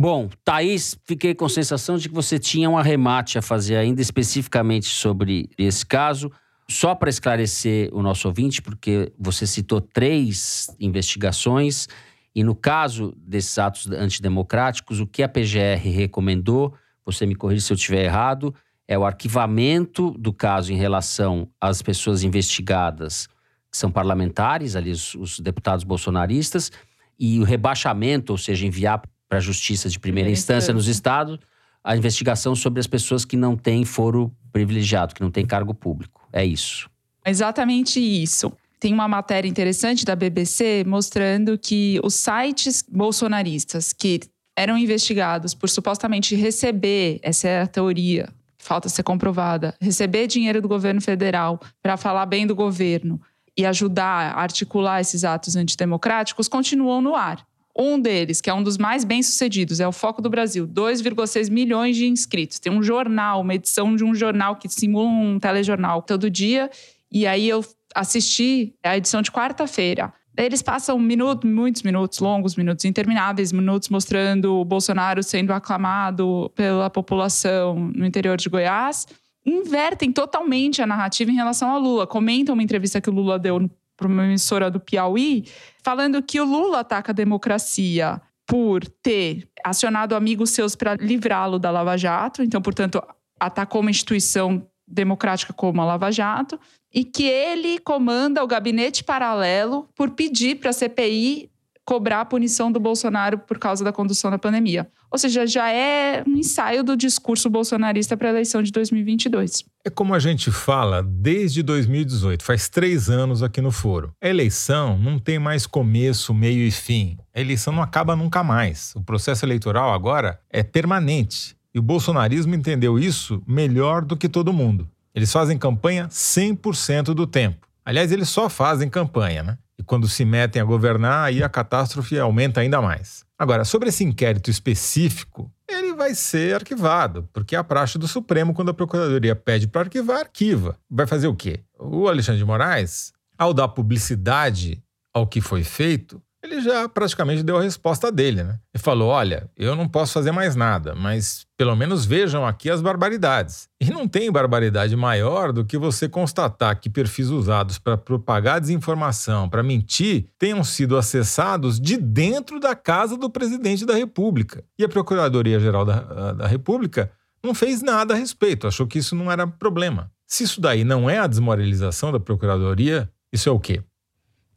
Bom, Thaís, fiquei com a sensação de que você tinha um arremate a fazer ainda especificamente sobre esse caso. Só para esclarecer o nosso ouvinte, porque você citou três investigações, e no caso desses atos antidemocráticos, o que a PGR recomendou, você me corrija se eu estiver errado, é o arquivamento do caso em relação às pessoas investigadas, que são parlamentares, ali os, os deputados bolsonaristas, e o rebaixamento, ou seja, enviar para a justiça de primeira, instância, instância nos estados a investigação sobre as pessoas que não têm foro privilegiado, que não têm cargo público. É isso. Exatamente isso. Tem uma matéria interessante da BBC mostrando que os sites bolsonaristas que eram investigados por supostamente receber, essa é a teoria, falta ser comprovada, receber dinheiro do governo federal para falar bem do governo e ajudar a articular esses atos antidemocráticos, continuam no ar. Um deles, que é um dos mais bem-sucedidos, é o Foco do Brasil, 2,6 milhões de inscritos. Tem um jornal, uma edição de um jornal que simula um telejornal todo dia. E aí eu assisti a edição de quarta-feira. Eles passam um minuto, muitos minutos, longos minutos, intermináveis minutos, mostrando o Bolsonaro sendo aclamado pela população no interior de Goiás. Invertem totalmente a narrativa em relação a Lula. Comentam uma entrevista que o Lula deu para uma emissora do Piauí, falando que o Lula ataca a democracia por ter acionado amigos seus para livrá-lo da Lava Jato, então, portanto, atacou uma instituição democrática como a Lava Jato, e que ele comanda o gabinete paralelo por pedir para a CPI cobrar a punição do Bolsonaro por causa da condução da pandemia. Ou seja, já é um ensaio do discurso bolsonarista para a eleição de 2022. É como a gente fala desde 2018, faz três anos aqui no Foro. A eleição não tem mais começo, meio e fim. A eleição não acaba nunca mais. O processo eleitoral agora é permanente. E o bolsonarismo entendeu isso melhor do que todo mundo. Eles fazem campanha 100% do tempo. Aliás, eles só fazem campanha, né? E quando se metem a governar, aí a catástrofe aumenta ainda mais. Agora, sobre esse inquérito específico, ele vai ser arquivado, porque é a praxe do Supremo, quando a Procuradoria pede para arquivar, arquiva. Vai fazer o quê? O Alexandre de Moraes, ao dar publicidade ao que foi feito, ele já praticamente deu a resposta dele, né? Ele falou: olha, eu não posso fazer mais nada, mas pelo menos vejam aqui as barbaridades. E não tem barbaridade maior do que você constatar que perfis usados para propagar desinformação, para mentir, tenham sido acessados de dentro da casa do presidente da República. E a Procuradoria-Geral da, da República não fez nada a respeito, achou que isso não era problema. Se isso daí não é a desmoralização da Procuradoria, isso é o quê?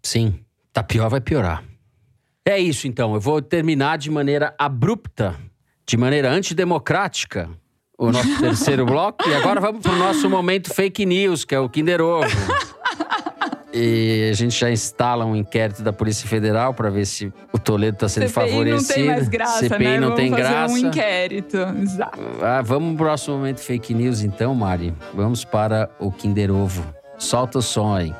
Sim, tá pior, vai piorar. É isso então, eu vou terminar de maneira abrupta, de maneira antidemocrática, o nosso terceiro bloco. E agora vamos para o nosso momento fake news, que é o Kinder Ovo. E a gente já instala um inquérito da Polícia Federal para ver se o Toledo está sendo CPI favorecido. não tem mais graça, CPI né? não vamos tem fazer graça. um inquérito, exato. Ah, vamos pro próximo momento fake news então, Mari. Vamos para o Kinder Ovo. Solta o som aí.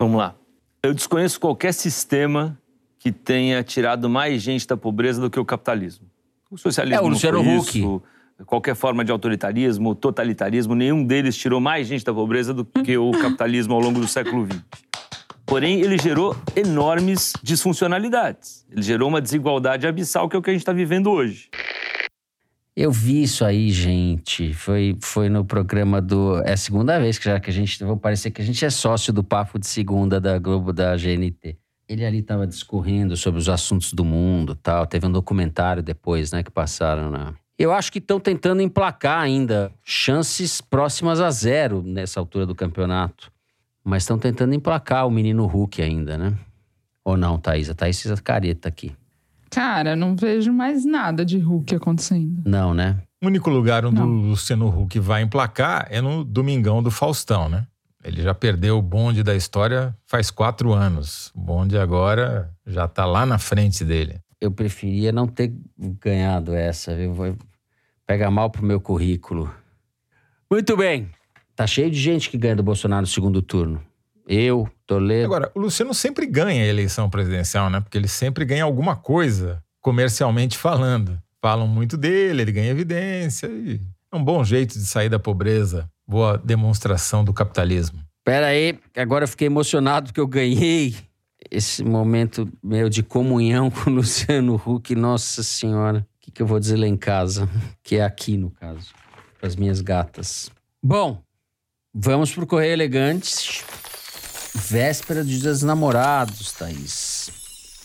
Vamos lá. Eu desconheço qualquer sistema que tenha tirado mais gente da pobreza do que o capitalismo. O socialismo É, o Luciano Huck. isso. Qualquer forma de autoritarismo, totalitarismo, nenhum deles tirou mais gente da pobreza do que o capitalismo ao longo do século XX. Porém, ele gerou enormes disfuncionalidades. Ele gerou uma desigualdade abissal, que é o que a gente está vivendo hoje. Eu vi isso aí, gente. Foi, foi no programa do. É a segunda vez que já que a gente. Vou parecer que a gente é sócio do Papo de Segunda da Globo da GNT. Ele ali estava discorrendo sobre os assuntos do mundo tal. Teve um documentário depois, né, que passaram na. Eu acho que estão tentando emplacar ainda chances próximas a zero nessa altura do campeonato. Mas estão tentando emplacar o menino Hulk ainda, né? Ou não, Thaís? A Thaís a careta aqui. Cara, não vejo mais nada de Hulk acontecendo. Não, né? O único lugar onde Não. o Luciano Huck vai emplacar é no Domingão do Faustão, né? Ele já perdeu o bonde da história faz quatro anos. O bonde agora já tá lá na frente dele. Eu preferia não ter ganhado essa, viu? Vai- Pega mal pro meu currículo. Muito bem. Tá cheio de gente que ganha do Bolsonaro no segundo turno. Eu, Toledo. Agora, o Luciano sempre ganha a eleição presidencial, né? Porque ele sempre ganha alguma coisa, comercialmente falando. Falam muito dele, ele ganha evidência. E é um bom jeito de sair da pobreza. Boa demonstração do capitalismo. Pera aí, agora eu fiquei emocionado porque eu ganhei esse momento meu de comunhão com o Luciano Huck. Nossa Senhora, o que, que eu vou dizer lá em casa? Que é aqui, no caso, para as minhas gatas. Bom, vamos pro Correio Elegante. Véspera dos Dias dos Namorados, Thaís.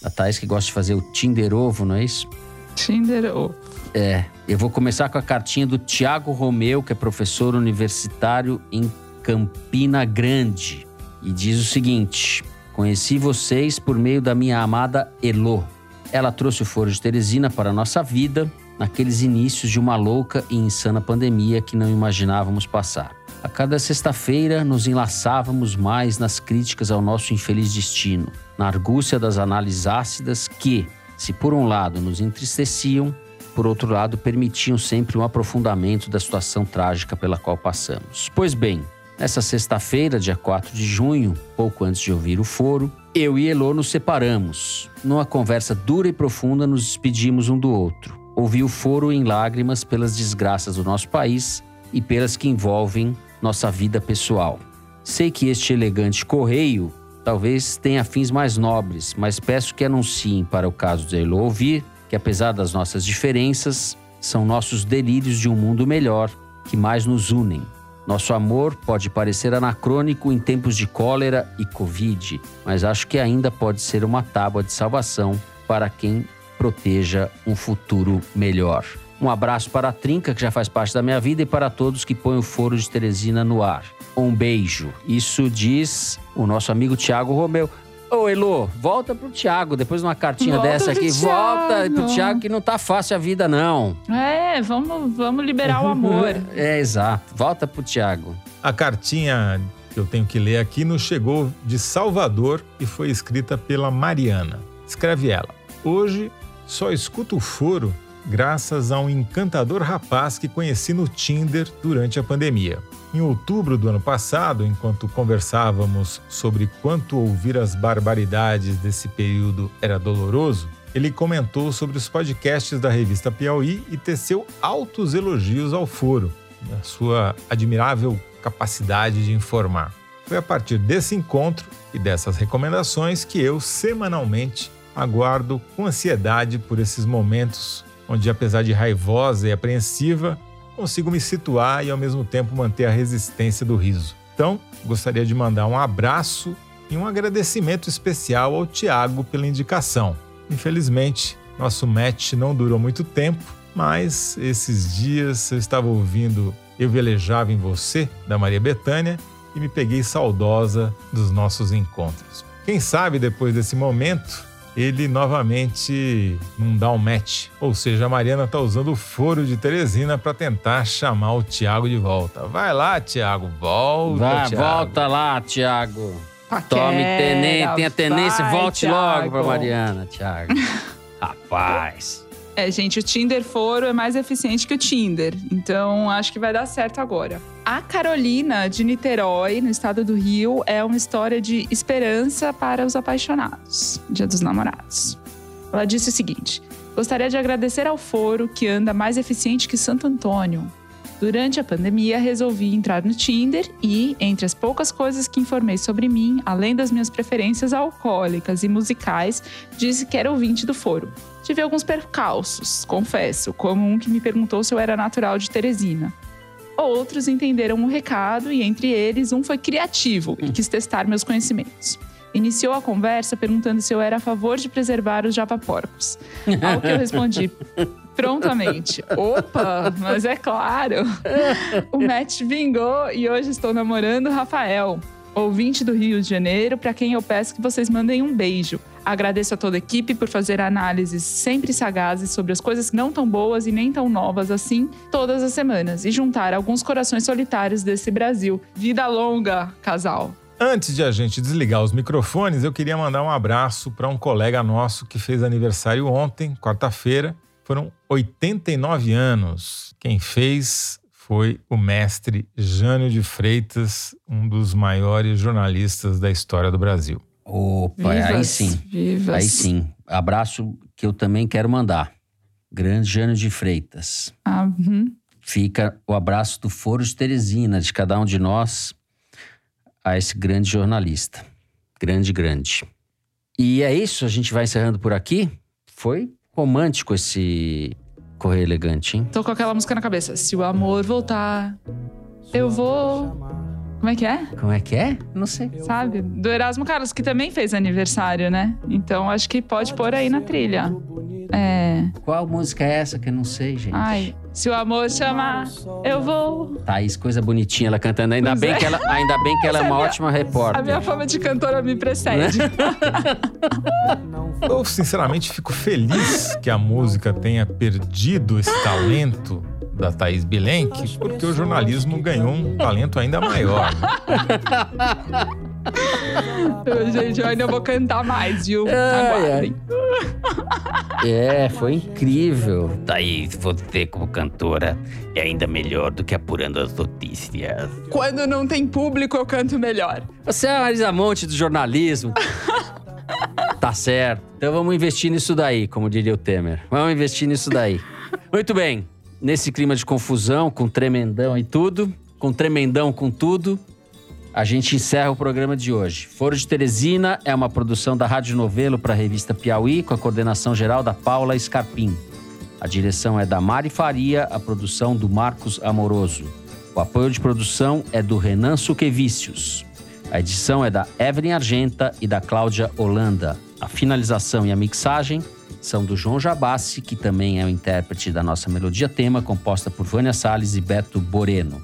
A Thaís que gosta de fazer o Tinder Ovo, não é isso? Tinder Ovo. É, eu vou começar com a cartinha do Tiago Romeu, que é professor universitário em Campina Grande. E diz o seguinte: Conheci vocês por meio da minha amada Elô. Ela trouxe o Foro de Teresina para a nossa vida naqueles inícios de uma louca e insana pandemia que não imaginávamos passar. A cada sexta-feira nos enlaçávamos mais nas críticas ao nosso infeliz destino, na argúcia das análises ácidas que, se por um lado nos entristeciam, por outro lado permitiam sempre um aprofundamento da situação trágica pela qual passamos. Pois bem, nessa sexta-feira, dia 4 de junho, pouco antes de ouvir o foro, eu e Elô nos separamos. Numa conversa dura e profunda, nos despedimos um do outro. Ouvi o foro em lágrimas pelas desgraças do nosso país e pelas que envolvem nossa vida pessoal. Sei que este elegante correio talvez tenha fins mais nobres, mas peço que anunciem para o caso de Elô ouvir que, apesar das nossas diferenças, são nossos delírios de um mundo melhor que mais nos unem. Nosso amor pode parecer anacrônico em tempos de cólera e Covid, mas acho que ainda pode ser uma tábua de salvação para quem proteja um futuro melhor. Um abraço para a Trinca, que já faz parte da minha vida, e para todos que põem o Foro de Teresina no ar. Um beijo. Isso diz o nosso amigo Tiago Romeu. Ô, Elô, volta pro Tiago, depois de uma cartinha Volta dessa aqui. Volta pro Thiago. Tiago, que não tá fácil a vida, não. É, vamos, vamos liberar o amor. É, exato. Volta pro Tiago. A cartinha que eu tenho que ler aqui nos chegou de Salvador e foi escrita pela Mariana. Escreve ela: Hoje só escuto o foro graças a um encantador rapaz que conheci no Tinder durante a pandemia. Em outubro do ano passado, enquanto conversávamos sobre quanto ouvir as barbaridades desse período era doloroso, ele comentou sobre os podcasts da revista Piauí e teceu altos elogios ao foro, a sua admirável capacidade de informar. Foi a partir desse encontro e dessas recomendações que eu, semanalmente, aguardo com ansiedade por esses momentos onde, apesar de raivosa e apreensiva, consigo me situar e ao mesmo tempo manter a resistência do riso. Então, gostaria de mandar um abraço e um agradecimento especial ao Tiago pela indicação. Infelizmente, nosso match não durou muito tempo, mas esses dias eu estava ouvindo Eu Velejava em Você, da Maria Bethânia, e me peguei saudosa dos nossos encontros. Quem sabe depois desse momento ele novamente não dá um match. Ou seja, a Mariana tá usando o foro de Teresina para tentar chamar o Thiago de volta. Vai lá, Thiago, volta. Vai, Thiago. volta lá, Tiago. Paquera, Tome tenência, tenha tenência, volte logo pra Thiago. Mariana, Tiago. Rapaz. É, gente, o Tinder Foro é mais eficiente que o Tinder. Então, acho que vai dar certo agora. A Carolina, de Niterói, no estado do Rio, é uma história de esperança para os apaixonados. Dia dos namorados. Ela disse o seguinte: Gostaria de agradecer ao foro que anda mais eficiente que Santo Antônio. Durante a pandemia, resolvi entrar no Tinder e, entre as poucas coisas que informei sobre mim, além das minhas preferências alcoólicas e musicais, disse que era ouvinte do foro. Tive alguns percalços, confesso, como um que me perguntou se eu era natural de Teresina. Outros entenderam o recado e, entre eles, um foi criativo e quis testar meus conhecimentos. Iniciou a conversa perguntando se eu era a favor de preservar os javaporcos. Ao que eu respondi prontamente: Opa, mas é claro. O match vingou e hoje estou namorando o Rafael, ouvinte do Rio de Janeiro, para quem eu peço que vocês mandem um beijo. Agradeço a toda a equipe por fazer análises sempre sagazes sobre as coisas não tão boas e nem tão novas assim, todas as semanas, e juntar alguns corações solitários desse Brasil. Vida longa, casal. Antes de a gente desligar os microfones, eu queria mandar um abraço para um colega nosso que fez aniversário ontem, quarta-feira. Foram 89 anos. Quem fez foi o mestre Jânio de Freitas, um dos maiores jornalistas da história do Brasil. Opa, vivas, aí sim. Vivas. Aí sim. Abraço que eu também quero mandar. Grande Jânio de Freitas. Ah, uhum. Fica o abraço do Foro de Teresina, de cada um de nós, a esse grande jornalista. Grande, grande. E é isso, a gente vai encerrando por aqui. Foi romântico esse correr elegante, hein? Tô com aquela música na cabeça. Se o amor voltar, eu vou. Como é que é? Como é que é? Não sei. Sabe? Do Erasmo Carlos, que também fez aniversário, né? Então acho que pode pôr aí na trilha. É. Qual música é essa que eu não sei, gente? Ai, se o amor chamar, eu vou. Thaís, coisa bonitinha ela cantando. Ainda, Pois bem, é. que ela, ainda bem que ela é uma minha- ótima repórter. A minha fama de cantora me precede. Eu, sinceramente, fico feliz que a música tenha perdido esse talento da Thaís Bilenque, porque o jornalismo ganhou um talento ainda maior. Eu, Gente, eu ainda vou cantar mais, viu? Aguardem. É, foi incrível. Thaís, você como cantora é ainda melhor do que apurando as notícias. Quando não tem público, eu canto melhor. Você é a Marisa Monte do jornalismo. tá certo. Então vamos investir nisso daí, como diria o Temer. Vamos investir nisso daí. Muito bem. Nesse clima de confusão, com tremendão e tudo, com tremendão com tudo, a gente encerra o programa de hoje. Foro de Teresina é uma produção da Rádio Novelo para a revista Piauí, com a coordenação geral da Paula Scarpim. A direção é da Mari Faria, a produção do Marcos Amoroso. O apoio de produção é do Renan Suquevicius. A edição é da Evelyn Argenta e da Cláudia Holanda. A finalização e a mixagem são do João Jabassi, que também é o intérprete da nossa melodia tema, composta por Vânia Salles e Beto Boreno.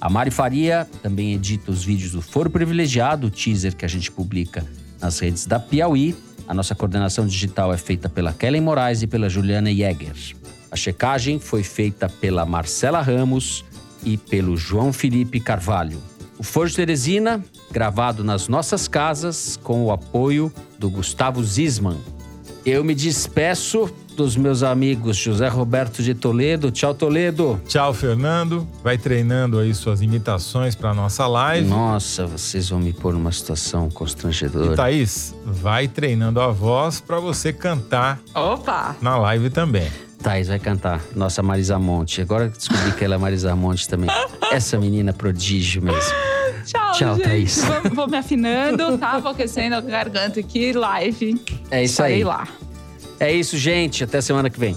A Mari Faria também edita os vídeos do Foro Privilegiado, o teaser que a gente publica nas redes da Piauí. A nossa coordenação digital é feita pela Kellen Moraes e pela Juliana Jäger. A checagem foi feita pela Marcela Ramos e pelo João Felipe Carvalho. O Foro de Teresina, gravado nas nossas casas, com o apoio do Gustavo Zisman. Eu me despeço dos meus amigos José Roberto de Toledo. Tchau, Toledo. Tchau, Fernando. Vai treinando aí suas imitações para nossa live. Nossa, vocês vão me pôr numa situação E constrangedora. Thaís, vai treinando a voz para você cantar Opa! na live também. Thaís vai cantar. Nossa Marisa Monte. Agora que descobri que ela é Marisa Monte também. Essa menina é prodígio mesmo. Tchau, Tchau, gente. Thaís. Vou, vou me afinando, tá? Vou aquecendo a garganta aqui, live. É isso Estarei aí. lá. É isso, gente. Até semana que vem.